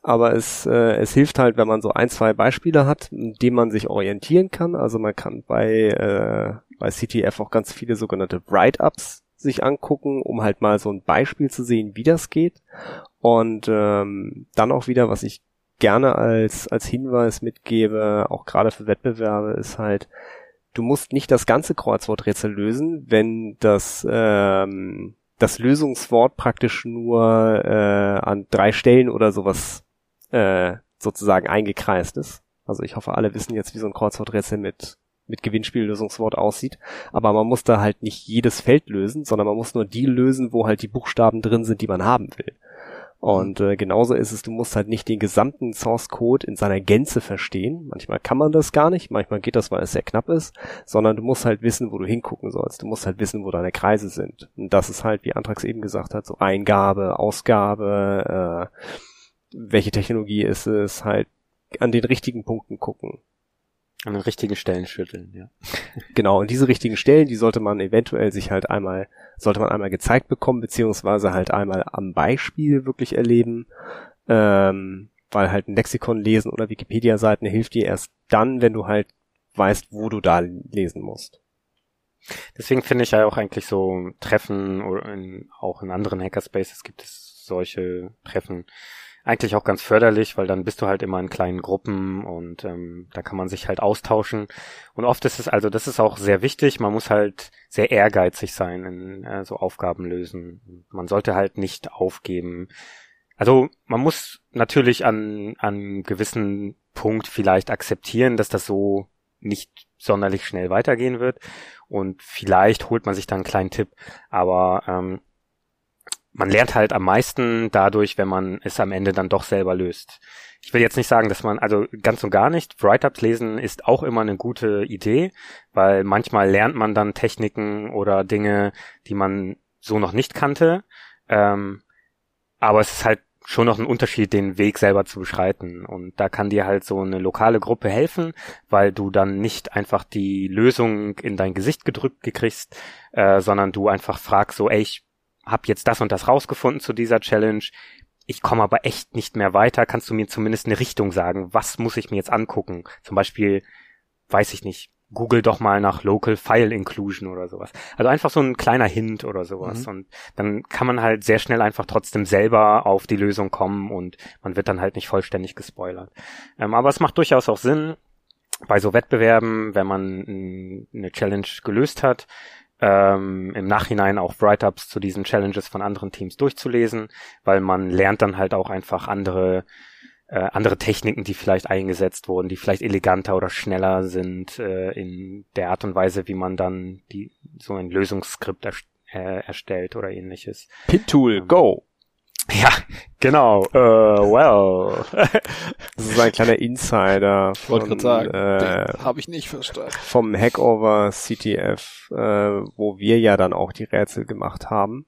Aber es, äh, es hilft halt, wenn man so ein, zwei Beispiele hat, in denen man sich orientieren kann. Also man kann bei, äh, bei CTF auch ganz viele sogenannte Write-Ups sich angucken, um halt mal so ein Beispiel zu sehen, wie das geht. Und ähm, dann auch wieder, was ich gerne als, als Hinweis mitgebe, auch gerade für Wettbewerbe, ist halt, du musst nicht das ganze Kreuzworträtsel lösen, wenn das, ähm, das Lösungswort praktisch nur äh, an drei Stellen oder sowas äh, sozusagen eingekreist ist. Also ich hoffe, alle wissen jetzt, wie so ein Kreuzworträtsel mit mit Gewinnspiellösungswort aussieht. Aber man muss da halt nicht jedes Feld lösen, sondern man muss nur die lösen, wo halt die Buchstaben drin sind, die man haben will. Und äh, genauso ist es, du musst halt nicht den gesamten Source Code in seiner Gänze verstehen. Manchmal kann man das gar nicht, manchmal geht das, weil es sehr knapp ist, sondern du musst halt wissen, wo du hingucken sollst. Du musst halt wissen, wo deine Kreise sind. Und das ist halt, wie Antrax eben gesagt hat, so Eingabe, Ausgabe, äh, welche Technologie ist es, halt an den richtigen Punkten gucken. An den richtigen Stellen schütteln, ja. (laughs) Genau, und diese richtigen Stellen, die sollte man eventuell sich halt einmal, sollte man einmal gezeigt bekommen, beziehungsweise halt einmal am Beispiel wirklich erleben, ähm, weil halt ein Lexikon lesen oder Wikipedia-Seiten hilft dir erst dann, wenn du halt weißt, wo du da lesen musst. Deswegen finde ich ja auch eigentlich so Treffen oder in, auch in anderen Hackerspaces gibt es solche Treffen, eigentlich auch ganz förderlich, weil dann bist du halt immer in kleinen Gruppen und ähm, da kann man sich halt austauschen. Und oft ist es, also das ist auch sehr wichtig, man muss halt sehr ehrgeizig sein in äh, so Aufgaben lösen. Man sollte halt nicht aufgeben. Also man muss natürlich an, an gewissen Punkt vielleicht akzeptieren, dass das so nicht sonderlich schnell weitergehen wird. Und vielleicht holt man sich dann einen kleinen Tipp, aber ähm, man lernt halt am meisten dadurch, wenn man es am Ende dann doch selber löst. Ich will jetzt nicht sagen, dass man, also ganz und gar nicht, Write-Ups lesen ist auch immer eine gute Idee, weil manchmal lernt man dann Techniken oder Dinge, die man so noch nicht kannte. Ähm, aber es ist halt schon noch ein Unterschied, den Weg selber zu beschreiten. Und da kann dir halt so eine lokale Gruppe helfen, weil du dann nicht einfach die Lösung in dein Gesicht gedrückt gekriegst, äh, sondern du einfach fragst so, ey, ich habe jetzt das und das rausgefunden zu dieser Challenge. Ich komme aber echt nicht mehr weiter. Kannst du mir zumindest eine Richtung sagen? Was muss ich mir jetzt angucken? Zum Beispiel, weiß ich nicht, Google doch mal nach Local File Inclusion oder sowas. Also einfach so ein kleiner Hint oder sowas. Mhm. Und dann kann man halt sehr schnell einfach trotzdem selber auf die Lösung kommen und man wird dann halt nicht vollständig gespoilert. Ähm, aber es macht durchaus auch Sinn, bei so Wettbewerben, wenn man eine Challenge gelöst hat, ähm, im Nachhinein auch Write-ups zu diesen Challenges von anderen Teams durchzulesen, weil man lernt dann halt auch einfach andere äh, andere Techniken, die vielleicht eingesetzt wurden, die vielleicht eleganter oder schneller sind äh, in der Art und Weise, wie man dann die so ein Lösungsskript er, äh, erstellt oder ähnliches. Pintool, ähm, go! Ja, genau. Uh, well. (laughs) das ist ein kleiner Insider. Ich wollte gerade sagen, äh, habe ich nicht verstanden. Vom Hackover CTF, äh, wo wir ja dann auch die Rätsel gemacht haben.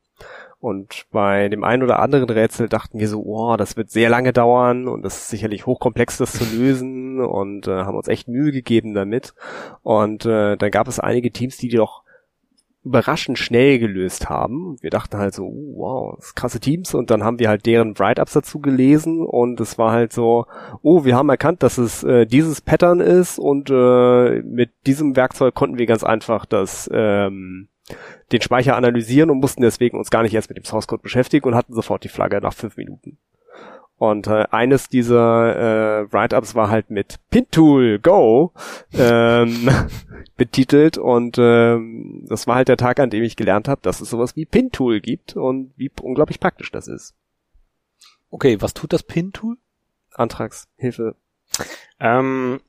Und bei dem einen oder anderen Rätsel dachten wir so, oh, das wird sehr lange dauern und das ist sicherlich hochkomplex, das zu lösen und äh, haben uns echt Mühe gegeben damit. Und äh, dann gab es einige Teams, die doch überraschend schnell gelöst haben. Wir dachten halt so, uh, wow, das krasse Teams und dann haben wir halt deren Write-ups dazu gelesen und es war halt so, oh, wir haben erkannt, dass es äh, dieses Pattern ist und äh, mit diesem Werkzeug konnten wir ganz einfach das ähm, den Speicher analysieren und mussten deswegen uns gar nicht erst mit dem Source Code beschäftigen und hatten sofort die Flagge nach fünf Minuten. Und äh, eines dieser äh, Write-ups war halt mit Pintool Go ähm, (laughs) betitelt und ähm, das war halt der Tag, an dem ich gelernt habe, dass es sowas wie Pintool gibt und wie unglaublich praktisch das ist. Okay, was tut das Pintool? Antragshilfe. Ähm,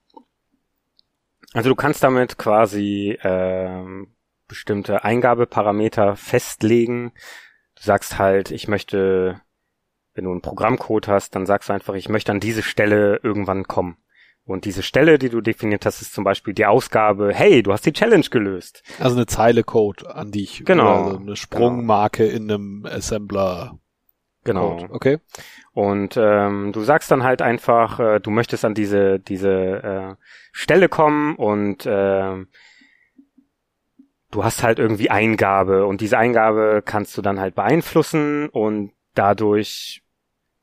also du kannst damit quasi ähm, bestimmte Eingabeparameter festlegen. Du sagst halt, ich möchte wenn du einen Programmcode hast, dann sagst du einfach, ich möchte an diese Stelle irgendwann kommen. Und diese Stelle, die du definiert hast, ist zum Beispiel die Ausgabe, hey, du hast die Challenge gelöst. Also eine Zeile Code, an die ich, genau, also eine Sprungmarke genau. in einem Assembler. Genau. Code. Okay. Und ähm, du sagst dann halt einfach, äh, du möchtest an diese diese äh, Stelle kommen und äh, du hast halt irgendwie Eingabe und diese Eingabe kannst du dann halt beeinflussen und dadurch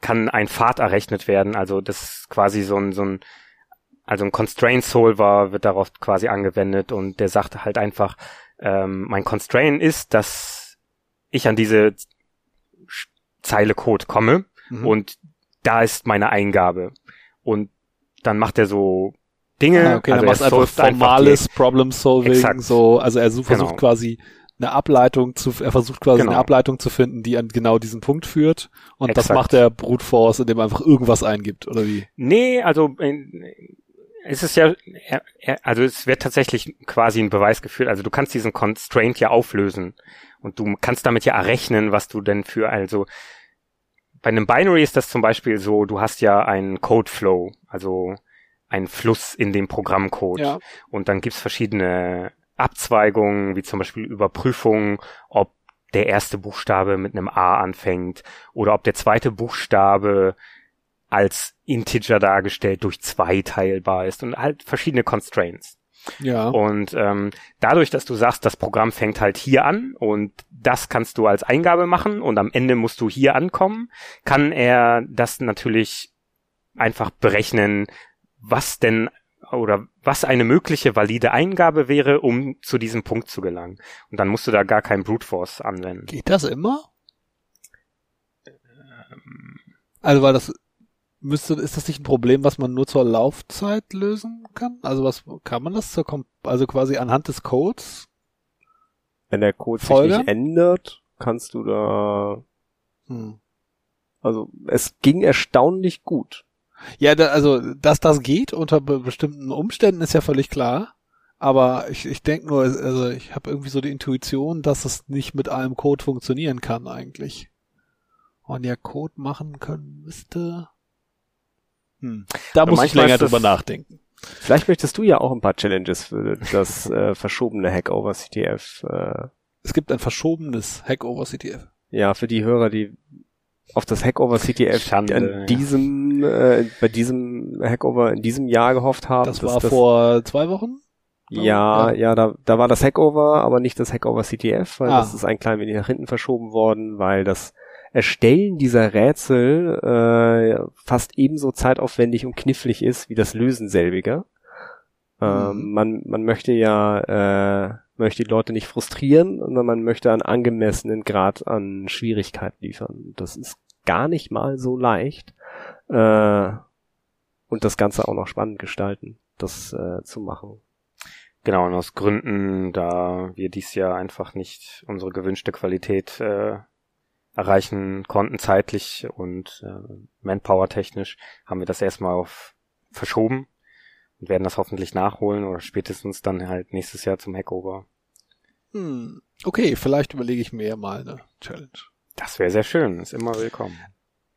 kann ein Pfad errechnet werden. Also das ist quasi so ein, so ein, also ein Constraint Solver wird darauf quasi angewendet und der sagt halt einfach, ähm, mein Constraint ist, dass ich an diese Zeile Code komme mhm. und da ist meine Eingabe. Und dann macht er so Dinge. Ah, okay, also er macht einfach formales Problem Solving, so, also er versucht genau. quasi eine Ableitung zu, er versucht quasi genau. eine Ableitung zu finden, die an genau diesen Punkt führt. Und Exakt. das macht der Brute Force, indem er einfach irgendwas eingibt, oder wie? Nee, also es ist ja, also es wird tatsächlich quasi ein Beweis geführt. Also du kannst diesen Constraint ja auflösen und du kannst damit ja errechnen, was du denn für, also bei einem Binary ist das zum Beispiel so, du hast ja einen Codeflow, also einen Fluss in dem Programmcode. Ja. Und dann gibt's verschiedene Abzweigungen, wie zum Beispiel Überprüfung, ob der erste Buchstabe mit einem A anfängt oder ob der zweite Buchstabe als Integer dargestellt durch zwei teilbar ist und halt verschiedene Constraints. Ja. Und ähm, dadurch, dass du sagst, das Programm fängt halt hier an und das kannst du als Eingabe machen und am Ende musst du hier ankommen, kann er das natürlich einfach berechnen, was denn oder was eine mögliche valide Eingabe wäre, um zu diesem Punkt zu gelangen. Und dann musst du da gar kein Brute Force anwenden. Geht das immer? Also weil das müsste, ist das nicht ein Problem, was man nur zur Laufzeit lösen kann? Also was kann man das zur, also quasi anhand des Codes? Wenn der Code Folge? sich nicht ändert, kannst du da, Hm. also es ging erstaunlich gut. Ja, da, also dass das geht unter be bestimmten Umständen ist ja völlig klar. Aber ich, ich denke nur, also ich habe irgendwie so die Intuition, dass es nicht mit allem Code funktionieren kann eigentlich. Und ja Code machen können müsste. Hm. Da muss ich länger drüber nachdenken. Vielleicht möchtest du ja auch ein paar Challenges für das äh, verschobene Hackover CTF. Äh, Es gibt ein verschobenes Hackover CTF. ja, für die Hörer, die auf das Hackover CTF Schande, an ja. diesem, äh, bei diesem Hackover in diesem Jahr gehofft haben. Das war vor zwei Wochen? Ja, Ja. ja, da, da war das Hackover, aber nicht das Hackover CTF, weil Ah. das ist ein klein wenig nach hinten verschoben worden, weil das Erstellen dieser Rätsel äh, fast ebenso zeitaufwendig und knifflig ist wie das Lösen selbiger. Ähm, Mhm. man, man möchte ja äh, möchte die Leute nicht frustrieren, sondern man möchte einen angemessenen Grad an Schwierigkeit liefern. Das ist gar nicht mal so leicht. Äh, und das Ganze auch noch spannend gestalten, das äh, zu machen. Genau, und aus Gründen, da wir dies Jahr einfach nicht unsere gewünschte Qualität äh, erreichen konnten, zeitlich und äh, Manpower-technisch, haben wir das erstmal auf verschoben und werden das hoffentlich nachholen oder spätestens dann halt nächstes Jahr zum Hackover. Hm. Okay, vielleicht überlege ich mir ja mal eine Challenge. Das wäre sehr schön, ist immer willkommen.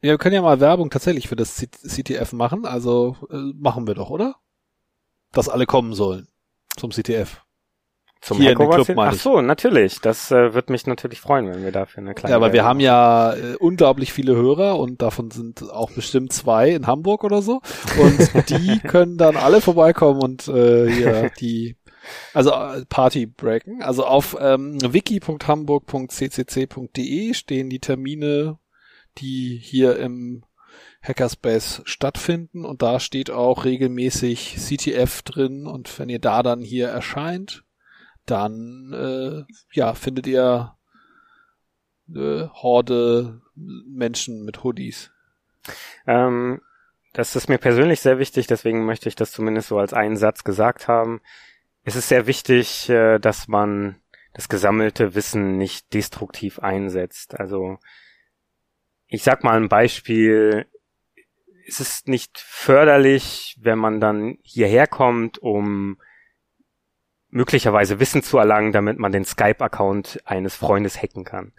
Ja, wir können ja mal Werbung tatsächlich für das C CTF machen. Also äh, machen wir doch, oder? Dass alle kommen sollen zum CTF. Zum Hier Hackover? Club, Ach so, natürlich. Das äh, wird mich natürlich freuen, wenn wir dafür eine kleine Ja, aber wir haben ja äh, unglaublich viele Hörer und davon sind auch bestimmt zwei in Hamburg oder so. Und (laughs) die können dann alle vorbeikommen und äh, hier die also äh, Party breaken. Also auf ähm, wiki.hamburg.ccc.de stehen die Termine, die hier im Hackerspace stattfinden und da steht auch regelmäßig CTF drin und wenn ihr da dann hier erscheint, dann äh, ja findet ihr eine Horde Menschen mit Hoodies. Ähm, das ist mir persönlich sehr wichtig, deswegen möchte ich das zumindest so als einen Satz gesagt haben. Es ist sehr wichtig, äh, dass man das gesammelte Wissen nicht destruktiv einsetzt. Also ich sag mal ein Beispiel. Es ist nicht förderlich, wenn man dann hierher kommt, um möglicherweise Wissen zu erlangen, damit man den Skype-Account eines Freundes hacken kann.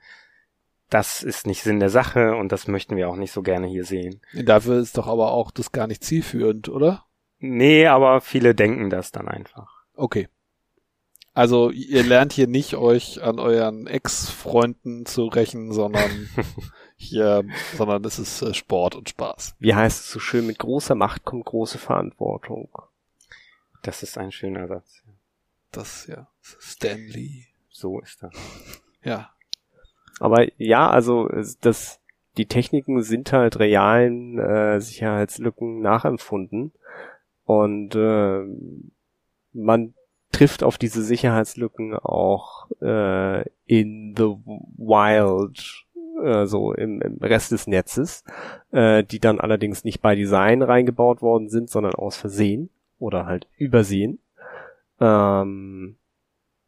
Das ist nicht Sinn der Sache und das möchten wir auch nicht so gerne hier sehen. Dafür ist doch aber auch das gar nicht zielführend, oder? Nee, aber viele denken das dann einfach. Okay. Also ihr lernt hier nicht euch an euren Ex-Freunden zu rächen, sondern (laughs) hier, sondern es ist äh, Sport und Spaß. Wie heißt es so schön, mit großer Macht kommt große Verantwortung. Das ist ein schöner Satz. Das ja Stanley. So ist das. Ja. Aber ja, also das, die Techniken sind halt realen äh, Sicherheitslücken nachempfunden und äh, man trifft auf diese Sicherheitslücken auch äh, in the wild, äh, so im, im Rest des Netzes, äh, die dann allerdings nicht bei Design reingebaut worden sind, sondern aus Versehen oder halt übersehen. Ähm,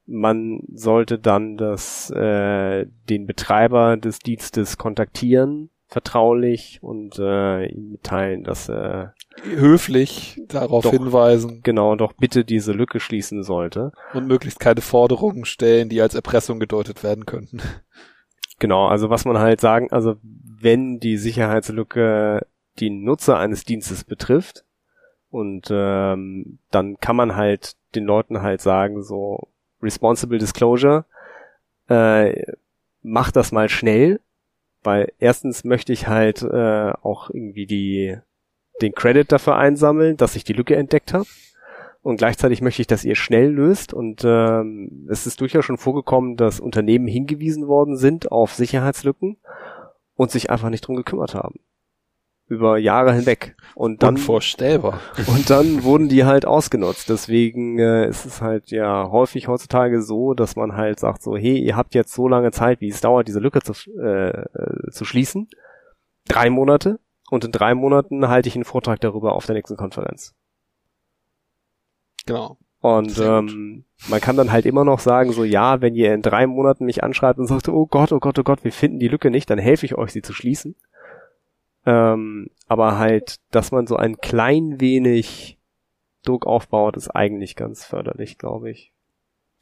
man sollte dann das, äh, den Betreiber des Dienstes kontaktieren, vertraulich und äh, ihm mitteilen, dass er Höflich darauf Doch. hinweisen genau doch bitte diese Lücke schließen sollte. und möglichst keine Forderungen stellen, die als Erpressung gedeutet werden könnten. Genau, also was man halt sagen, also wenn die Sicherheitslücke die Nutzer eines Dienstes betrifft und ähm, dann kann man halt den Leuten halt sagen, so Responsible Disclosure, äh, mach das mal schnell, weil erstens möchte ich halt äh, auch irgendwie die den Credit dafür einsammeln, dass ich die Lücke entdeckt habe. Und gleichzeitig möchte ich, dass ihr schnell löst. Und ähm, es ist durchaus schon vorgekommen, dass Unternehmen hingewiesen worden sind auf Sicherheitslücken und sich einfach nicht drum gekümmert haben. Über Jahre hinweg. Und dann, Unvorstellbar. und dann wurden die halt ausgenutzt. Deswegen äh, ist es halt ja häufig heutzutage so, dass man halt sagt so, hey, ihr habt jetzt so lange Zeit, wie es dauert, diese Lücke zu, äh, zu schließen. Drei Monate. Und in drei Monaten halte ich einen Vortrag darüber auf der nächsten Konferenz. Genau. Und ähm, man kann dann halt immer noch sagen, so ja, wenn ihr in drei Monaten mich anschreibt und sagt, oh Gott, oh Gott, oh Gott, wir finden die Lücke nicht, dann helfe ich euch, sie zu schließen. Ähm, aber halt, dass man so ein klein wenig Druck aufbaut, ist eigentlich ganz förderlich, glaube ich.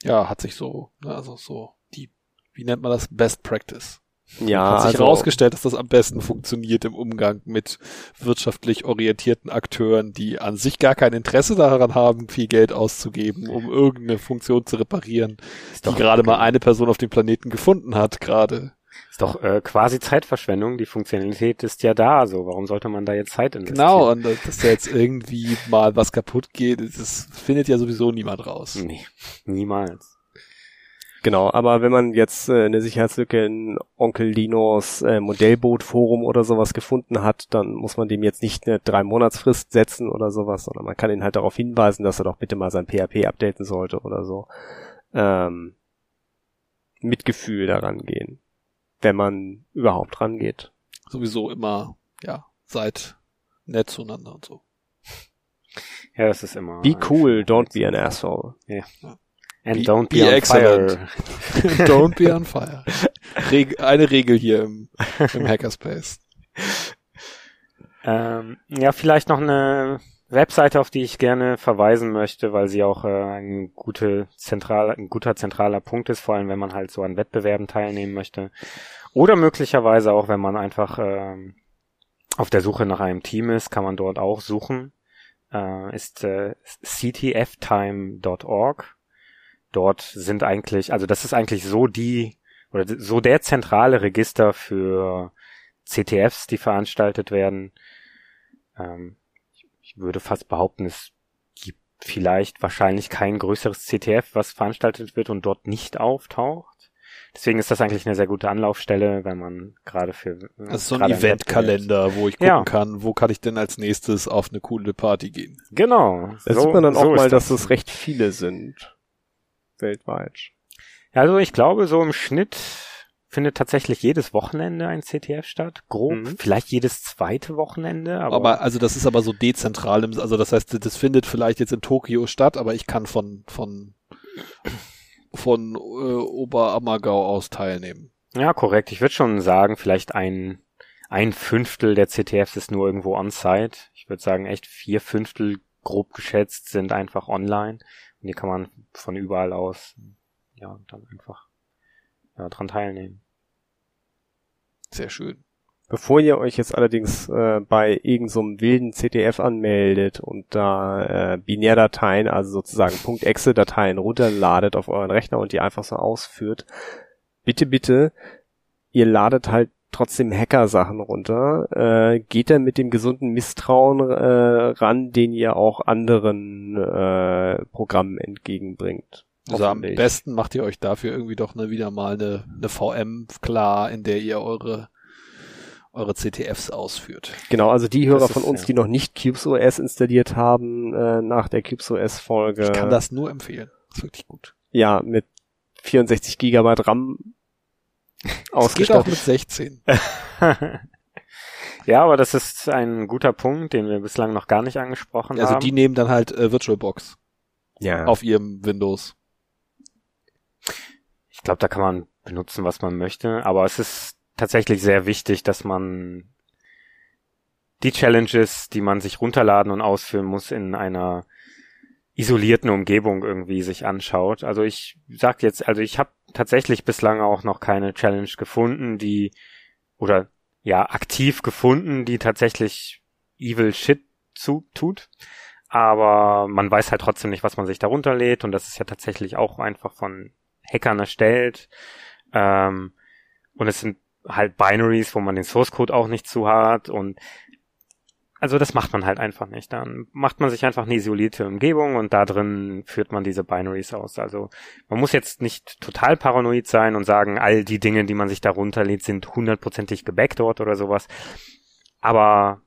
Ja, hat sich so, ne, also so die, wie nennt man das? Best Practice. Ja, hat sich also, herausgestellt, dass das am besten funktioniert im Umgang mit wirtschaftlich orientierten Akteuren, die an sich gar kein Interesse daran haben, viel Geld auszugeben, um irgendeine Funktion zu reparieren, die gerade mal eine Person auf dem Planeten gefunden hat, gerade. Ist doch äh, quasi Zeitverschwendung. Die Funktionalität ist ja da, so. Warum sollte man da jetzt Zeit investieren? Genau, und dass dass da jetzt irgendwie mal was kaputt geht, das findet ja sowieso niemand raus. Nee, niemals. Genau, aber wenn man jetzt äh, eine Sicherheitslücke in Onkel Linos äh, Modellboot-Forum oder sowas gefunden hat, dann muss man dem jetzt nicht eine drei Monatsfrist setzen oder sowas, sondern man kann ihn halt darauf hinweisen, dass er doch bitte mal sein PHP updaten sollte oder so. Ähm, mit Gefühl daran gehen, wenn man überhaupt rangeht. Sowieso immer, ja, seid nett zueinander und so. Ja, das ist immer. Be cool, don't be an asshole. And Be- don't be, be on excellent. fire. (laughs) (laughs) Don't be on fire. Reg eine Regel hier im, im (laughs) Hackerspace. Ähm, ja, vielleicht noch eine Webseite, auf die ich gerne verweisen möchte, weil sie auch äh, ein, gute zentral, ein guter zentraler Punkt ist, vor allem wenn man halt so an Wettbewerben teilnehmen möchte. Oder möglicherweise auch, wenn man einfach ähm, auf der Suche nach einem Team ist, kann man dort auch suchen. Äh, ist äh, ctftime.org. Dort sind eigentlich, also das ist eigentlich so die, oder so der zentrale Register für CTFs, die veranstaltet werden. Ähm, ich, würde fast behaupten, es gibt vielleicht wahrscheinlich kein größeres CTF, was veranstaltet wird und dort nicht auftaucht. Deswegen ist das eigentlich eine sehr gute Anlaufstelle, wenn man gerade für Das ist so ein Eventkalender, wo ich gucken Ja. kann, wo kann ich denn als nächstes auf eine coole Party gehen. Genau. Da so- sieht man dann so auch mal, dass es recht viele sind. Weltweit. Also ich glaube, so im Schnitt findet tatsächlich jedes Wochenende ein CTF statt. Grob. Mhm. Vielleicht jedes zweite Wochenende, aber, Aber also das ist aber so dezentral, im- also das heißt, das findet vielleicht jetzt in Tokio statt, aber ich kann von von von äh, Oberammergau aus teilnehmen. ja, korrekt. Ich würde schon sagen, vielleicht ein, ein Fünftel der CTFs ist nur irgendwo on-site. Ich würde sagen, echt vier Fünftel grob geschätzt sind einfach online. Und die kann man von überall aus, ja, dann einfach ja, dran teilnehmen. Sehr schön. Bevor ihr euch jetzt allerdings äh, bei irgendeinem so einem wilden CTF anmeldet und da äh, Binärdateien, also sozusagen .exe-Dateien runterladet auf euren Rechner und die einfach so ausführt, bitte, bitte, ihr ladet halt trotzdem Hacker-Sachen runter, äh, geht dann mit dem gesunden Misstrauen äh, ran, den ihr auch anderen äh, Programmen entgegenbringt. Also am besten macht ihr euch dafür irgendwie doch ne, wieder mal eine, eine VM klar, in der ihr eure eure CTFs ausführt. Genau, also die Hörer Das von ist, uns, ja. die noch nicht CubesOS installiert haben, äh, nach der CubesOS-Folge. Ich kann das nur empfehlen. ist wirklich gut. Ja, mit 64 Gigabyte RAM (laughs) Es geht auch ausgestattet. mit 16. (laughs) ja, aber das ist ein guter Punkt, den wir bislang noch gar nicht angesprochen Also haben. die nehmen dann halt äh, VirtualBox Ja. auf ihrem Windows. Ich glaube, da kann man benutzen, was man möchte, aber es ist tatsächlich sehr wichtig, dass man die Challenges, die man sich runterladen und ausführen muss, in einer isolierten Umgebung irgendwie sich anschaut. Also ich sag jetzt, also ich habe tatsächlich bislang auch noch keine Challenge gefunden, die oder ja aktiv gefunden, die tatsächlich Evil Shit zu tut. Aber man weiß halt trotzdem nicht, was man sich darunter lädt und das ist ja tatsächlich auch einfach von Hackern erstellt. Ähm, und es sind halt Binaries, wo man den Source Code auch nicht zu hat und also das macht man halt einfach nicht. Dann macht man sich einfach eine isolierte Umgebung und da drin führt man diese Binaries aus. Also man muss jetzt nicht total paranoid sein und sagen, all die Dinge, die man sich da runterlädt, sind hundertprozentig gebackdort oder sowas. Aber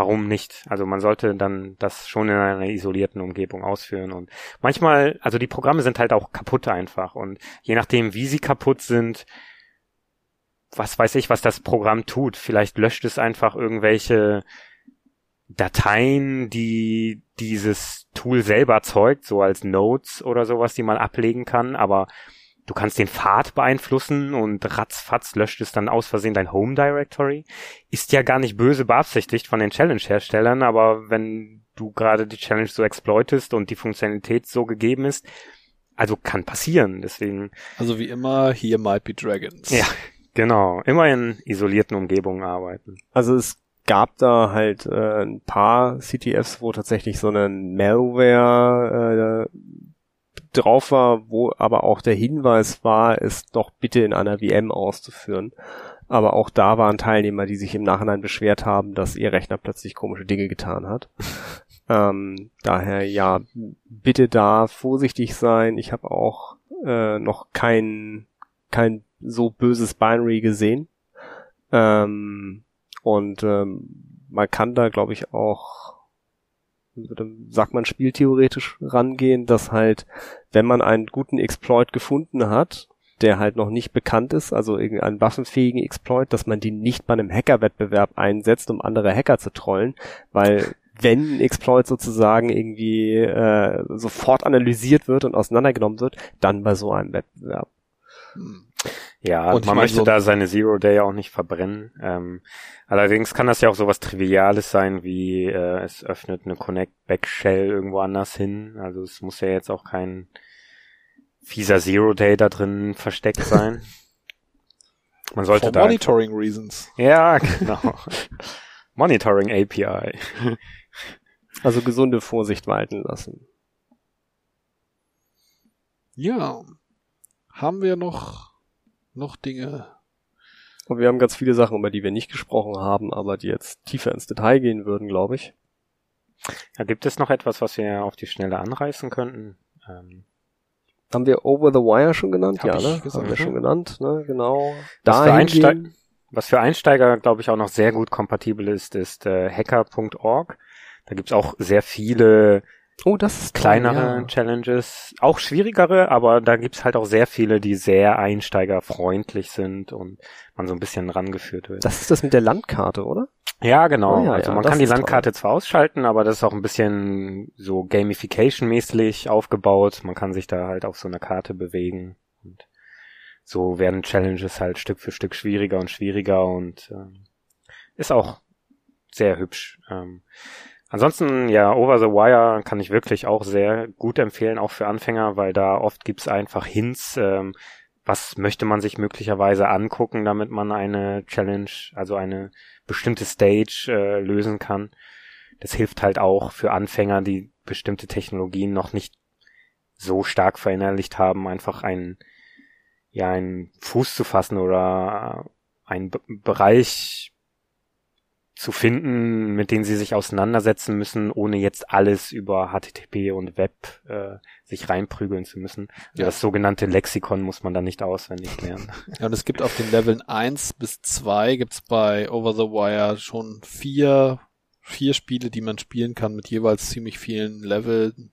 warum nicht? Also man sollte dann das schon in einer isolierten Umgebung ausführen und manchmal, also die Programme sind halt auch kaputt einfach und je nachdem, wie sie kaputt sind, was weiß ich, was das Programm tut. Vielleicht löscht es einfach irgendwelche Dateien, die dieses Tool selber erzeugt, so als Notes oder sowas, die man ablegen kann, aber du kannst den Pfad beeinflussen und ratzfatz löscht es dann aus Versehen dein Home Directory. Ist ja gar nicht böse beabsichtigt von den Challenge-Herstellern, aber wenn du gerade die Challenge so exploitest und die Funktionalität so gegeben ist, also kann passieren, deswegen. Also wie immer, here might be dragons. Ja, Genau, immer in isolierten Umgebungen arbeiten. Also es gab da halt äh, ein paar CTFs, wo tatsächlich so eine Malware äh, drauf war, wo aber auch der Hinweis war, es doch bitte in einer VM auszuführen. Aber auch da waren Teilnehmer, die sich im Nachhinein beschwert haben, dass ihr Rechner plötzlich komische Dinge getan hat. (laughs) ähm, daher ja, bitte da vorsichtig sein. Ich habe auch äh, noch kein kein so böses Binary gesehen. Ähm, und ähm, man kann da, glaube ich, auch, sagt man, spieltheoretisch rangehen, dass halt, wenn man einen guten Exploit gefunden hat, der halt noch nicht bekannt ist, also irgendeinen waffenfähigen Exploit, dass man den nicht bei einem Hackerwettbewerb einsetzt, um andere Hacker zu trollen, weil wenn ein Exploit sozusagen irgendwie äh, sofort analysiert wird und auseinandergenommen wird, dann bei so einem Wettbewerb. Hm. Ja, und man möchte so da seine Zero Day auch nicht verbrennen. Ähm, allerdings kann das ja auch sowas Triviales sein, wie äh, es öffnet eine Connect Back Shell irgendwo anders hin. Also es muss ja jetzt auch kein fieser Zero Day da drin versteckt sein. (laughs) Man sollte For da Monitoring Reasons. Ja, genau. (laughs) Monitoring API. Also gesunde Vorsicht walten lassen. Ja. Haben wir noch noch Dinge? Und wir haben ganz viele Sachen, über die wir nicht gesprochen haben, aber die jetzt tiefer ins Detail gehen würden, glaube ich. Ja, gibt es noch etwas, was wir auf die Schnelle anreißen könnten? Ähm, haben wir Over the Wire schon genannt? Hab ja, ne? Gesagt, haben wir schon genannt, ne? Genau. Was für, Einsteig was für Einsteiger, glaube ich, auch noch sehr gut kompatibel ist, ist äh, hacker.org. Da gibt's auch sehr viele Oh, das ist kleinere toll, ja. Challenges, auch schwierigere, aber da gibt's halt auch sehr viele, die sehr einsteigerfreundlich sind und man so ein bisschen rangeführt wird. Das ist das mit der Landkarte, oder? Ja, genau. Oh, ja, also man kann die Landkarte toll. zwar ausschalten, aber das ist auch ein bisschen so Gamification-mäßig aufgebaut. Man kann sich da halt auf so einer Karte bewegen und so werden Challenges halt Stück für Stück schwieriger und schwieriger und ähm, ist auch sehr hübsch. Ähm, Ansonsten, ja, Over the Wire kann ich wirklich auch sehr gut empfehlen, auch für Anfänger, weil da oft gibt's einfach Hints, ähm, was möchte man sich möglicherweise angucken, damit man eine Challenge, also eine bestimmte Stage äh, lösen kann. Das hilft halt auch für Anfänger, die bestimmte Technologien noch nicht so stark verinnerlicht haben, einfach einen, ja, einen Fuß zu fassen oder einen B Bereich zu finden, mit denen sie sich auseinandersetzen müssen, ohne jetzt alles über HTTP und Web äh, sich reinprügeln zu müssen. Also ja. Das sogenannte Lexikon muss man dann nicht auswendig lernen. (laughs) Ja, und es gibt auf den Leveln eins bis zwei gibt's bei Over the Wire schon vier, vier Spiele, die man spielen kann mit jeweils ziemlich vielen Leveln.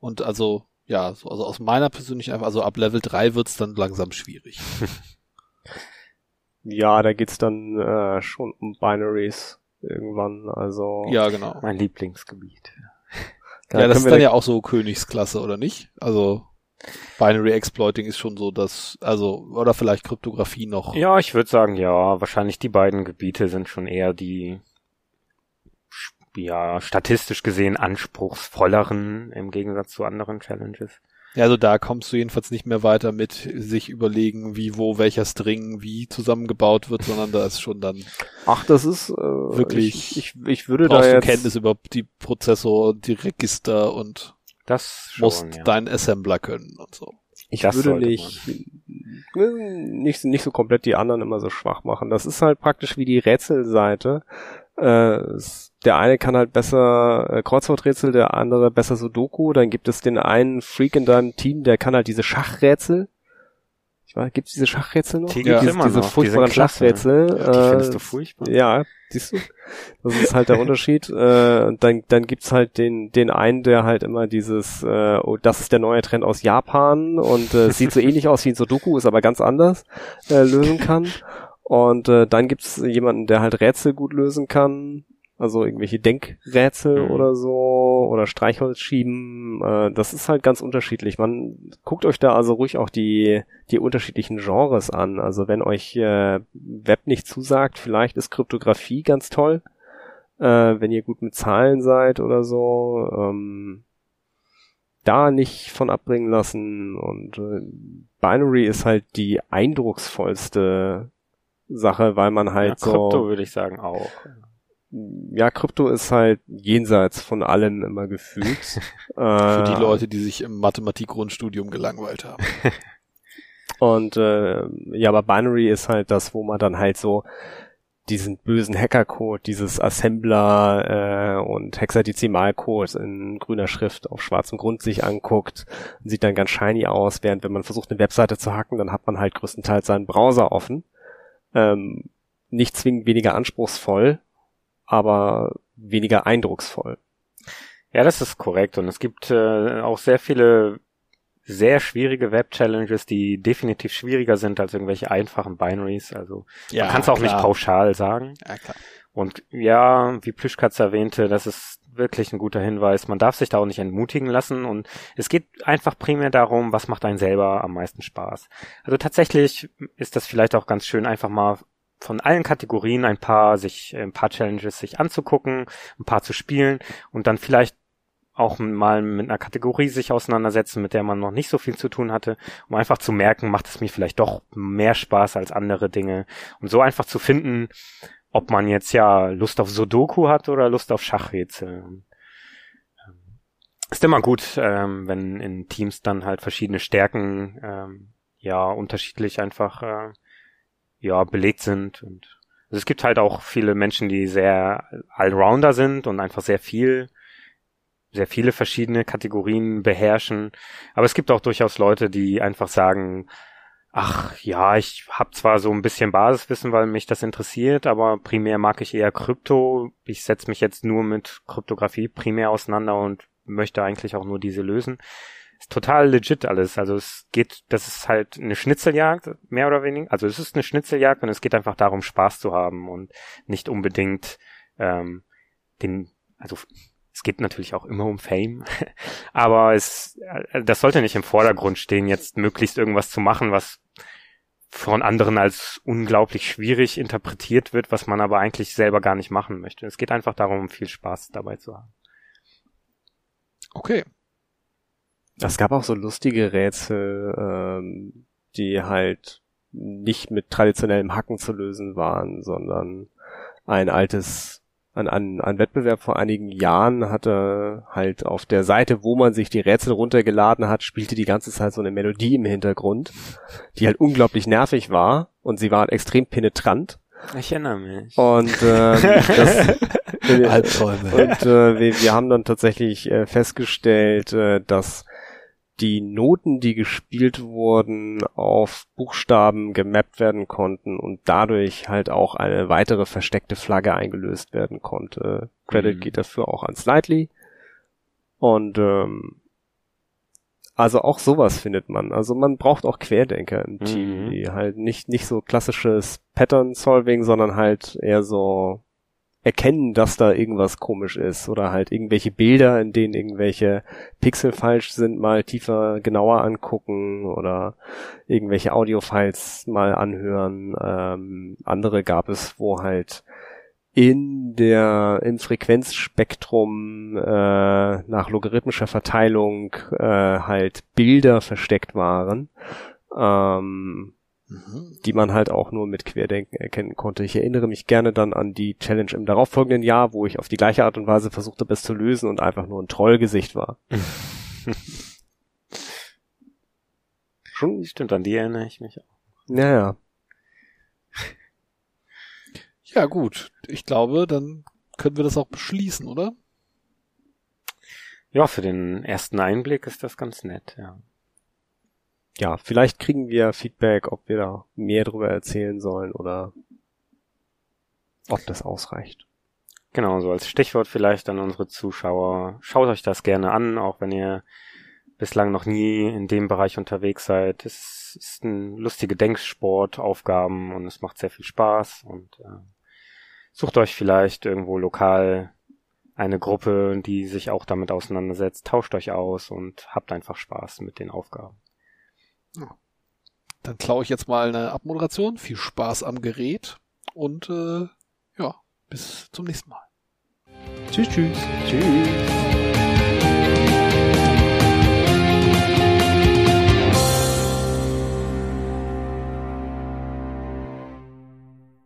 Und also, ja, also aus meiner persönlichen, also ab Level drei wird's dann langsam schwierig. (laughs) Ja, da geht's dann äh, schon um Binaries irgendwann, also. Ja, genau. Mein Lieblingsgebiet. ja, das ist dann ja auch so Königsklasse, oder nicht? Also Binary Exploiting ist schon so das, also, oder vielleicht Kryptographie noch. Ja, ich würde sagen, ja, wahrscheinlich die beiden Gebiete sind schon eher die, ja, statistisch gesehen anspruchsvolleren im Gegensatz zu anderen Challenges. Ja, also da kommst du jedenfalls nicht mehr weiter mit sich überlegen, wie, wo, welcher String wie zusammengebaut wird, sondern da ist schon dann. Ach, das ist äh, wirklich. Ich, ich, ich würde brauchst da du jetzt. Kenntnis über die Prozessor, die Register und Das schon, musst ja. deinen Assembler können und so. Ich Das würde nicht, äh, nicht, nicht so komplett die anderen immer so schwach machen. Das ist halt praktisch wie die Rätselseite. Äh, der eine kann halt besser äh, Kreuzworträtsel, der andere besser Sudoku. Dann gibt es den einen Freak in deinem Team, der kann halt diese Schachrätsel. Ich weiß, gibt es diese Schachrätsel noch? Die gibt's diese, immer diese noch, furchtbaren sind klasse. Schachrätsel. Die äh, findest du furchtbar. ja, siehst du? Das ist halt der Unterschied. Äh, und dann, dann gibt's halt den, den einen, der halt immer dieses, äh, oh, das ist der neue Trend aus Japan und äh, sieht so (laughs) ähnlich aus wie ein Sudoku, ist aber ganz anders, äh, lösen kann. Und äh, dann gibt's jemanden, der halt Rätsel gut lösen kann. Also irgendwelche Denkrätsel Mhm. oder so oder Streichholz schieben. Äh, das ist halt ganz unterschiedlich. Man guckt euch da also ruhig auch die die unterschiedlichen Genres an. Also wenn euch äh, Web nicht zusagt, vielleicht ist Kryptographie ganz toll. Äh, wenn ihr gut mit Zahlen seid oder so. Ähm, da nicht von abbringen lassen. Und äh, Binary ist halt die eindrucksvollste Sache, weil man halt ja, so Krypto würde ich sagen auch. ja, Krypto ist halt jenseits von allem immer gefühlt. (laughs) Für Äh, die Leute, die sich im Mathematik-Grundstudium gelangweilt haben. (laughs) Und äh, ja, aber Binary ist halt das, wo man dann halt so diesen bösen Hackercode, dieses Assembler äh, und Hexadezimalcode in grüner Schrift auf schwarzem Grund sich anguckt, sieht dann ganz shiny aus, während wenn man versucht, eine Webseite zu hacken, dann hat man halt größtenteils seinen Browser offen. Ähm, nicht zwingend weniger anspruchsvoll, aber weniger eindrucksvoll. Ja, das ist korrekt. Und es gibt äh, auch sehr viele sehr schwierige Web-Challenges, die definitiv schwieriger sind als irgendwelche einfachen Binaries. Also man kann es auch nicht pauschal sagen. Ja, klar. Und ja, wie Plüschkatz erwähnte, das ist wirklich ein guter Hinweis. Man darf sich da auch nicht entmutigen lassen und es geht einfach primär darum, was macht einen selber am meisten Spaß. Also tatsächlich ist das vielleicht auch ganz schön, einfach mal von allen Kategorien ein paar sich, ein paar Challenges sich anzugucken, ein paar zu spielen und dann vielleicht auch mal mit einer Kategorie sich auseinandersetzen, mit der man noch nicht so viel zu tun hatte, um einfach zu merken, macht es mir vielleicht doch mehr Spaß als andere Dinge. Und so einfach zu finden, ob man jetzt ja Lust auf Sudoku hat oder Lust auf Schachrätsel. Ähm, Ist immer gut, ähm, wenn in Teams dann halt verschiedene Stärken ähm, ja unterschiedlich einfach äh, ja belegt sind und also es gibt halt auch viele Menschen, die sehr Allrounder sind und einfach sehr viel sehr viele verschiedene Kategorien beherrschen. Aber es gibt auch durchaus Leute, die einfach sagen, ach ja, ich habe zwar so ein bisschen Basiswissen, weil mich das interessiert, aber primär mag ich eher Krypto. Ich setze mich jetzt nur mit Kryptographie primär auseinander und möchte eigentlich auch nur diese lösen. Ist total legit alles. Also es geht, das ist halt eine Schnitzeljagd, mehr oder weniger. Also es ist eine Schnitzeljagd und es geht einfach darum, Spaß zu haben und nicht unbedingt ähm, den, also es geht natürlich auch immer um Fame, (laughs) aber es, äh, das sollte nicht im Vordergrund stehen, jetzt möglichst irgendwas zu machen, was von anderen als unglaublich schwierig interpretiert wird, was man aber eigentlich selber gar nicht machen möchte. Es geht einfach darum, viel Spaß dabei zu haben. Okay. Es gab auch so lustige Rätsel, ähm, die halt nicht mit traditionellem Hacken zu lösen waren, sondern ein altes, ein, ein, ein Wettbewerb vor einigen Jahren hatte halt auf der Seite, wo man sich die Rätsel runtergeladen hat, spielte die ganze Zeit so eine Melodie im Hintergrund, die halt unglaublich nervig war und sie war extrem penetrant. Ich erinnere mich. Und ähm, (laughs) das, Albträume. und äh, wir, wir haben dann tatsächlich äh, festgestellt, äh, dass die Noten, die gespielt wurden, auf Buchstaben gemappt werden konnten und dadurch halt auch eine weitere versteckte Flagge eingelöst werden konnte. Credit Mhm. geht dafür auch an Slightly. Und ähm, also auch sowas findet man. Also man braucht auch Querdenker im Team, Mhm. die halt nicht, nicht so klassisches Pattern-Solving, sondern halt eher so erkennen, dass da irgendwas komisch ist oder halt irgendwelche Bilder, in denen irgendwelche Pixel falsch sind, mal tiefer, genauer angucken oder irgendwelche Audiofiles mal anhören. Ähm, andere gab es, wo halt in der im Frequenzspektrum äh, nach logarithmischer Verteilung äh, halt Bilder versteckt waren, ähm, mhm. die man halt auch nur mit Querdenken erkennen konnte. Ich erinnere mich gerne dann an die Challenge im darauffolgenden Jahr, wo ich auf die gleiche Art und Weise versucht habe, es zu lösen und einfach nur ein Trollgesicht war. (laughs) Schon stimmt, an die erinnere ich mich auch. Naja. Ja, gut. Ich glaube, dann können wir das auch beschließen, oder? Ja, für den ersten Einblick ist das ganz nett, ja. Ja, vielleicht kriegen wir Feedback, ob wir da mehr drüber erzählen sollen oder ob das ausreicht. Genau, so als Stichwort vielleicht an unsere Zuschauer. Schaut euch das gerne an, auch wenn ihr bislang noch nie in dem Bereich unterwegs seid. Es ist ein lustige Denksportaufgaben und es macht sehr viel Spaß und äh, sucht euch vielleicht irgendwo lokal eine Gruppe, die sich auch damit auseinandersetzt, tauscht euch aus und habt einfach Spaß mit den Aufgaben. Dann klaue ich jetzt mal eine Abmoderation. Viel Spaß am Gerät und äh, ja, bis zum nächsten Mal. Tschüss, tschüss. Tschüss.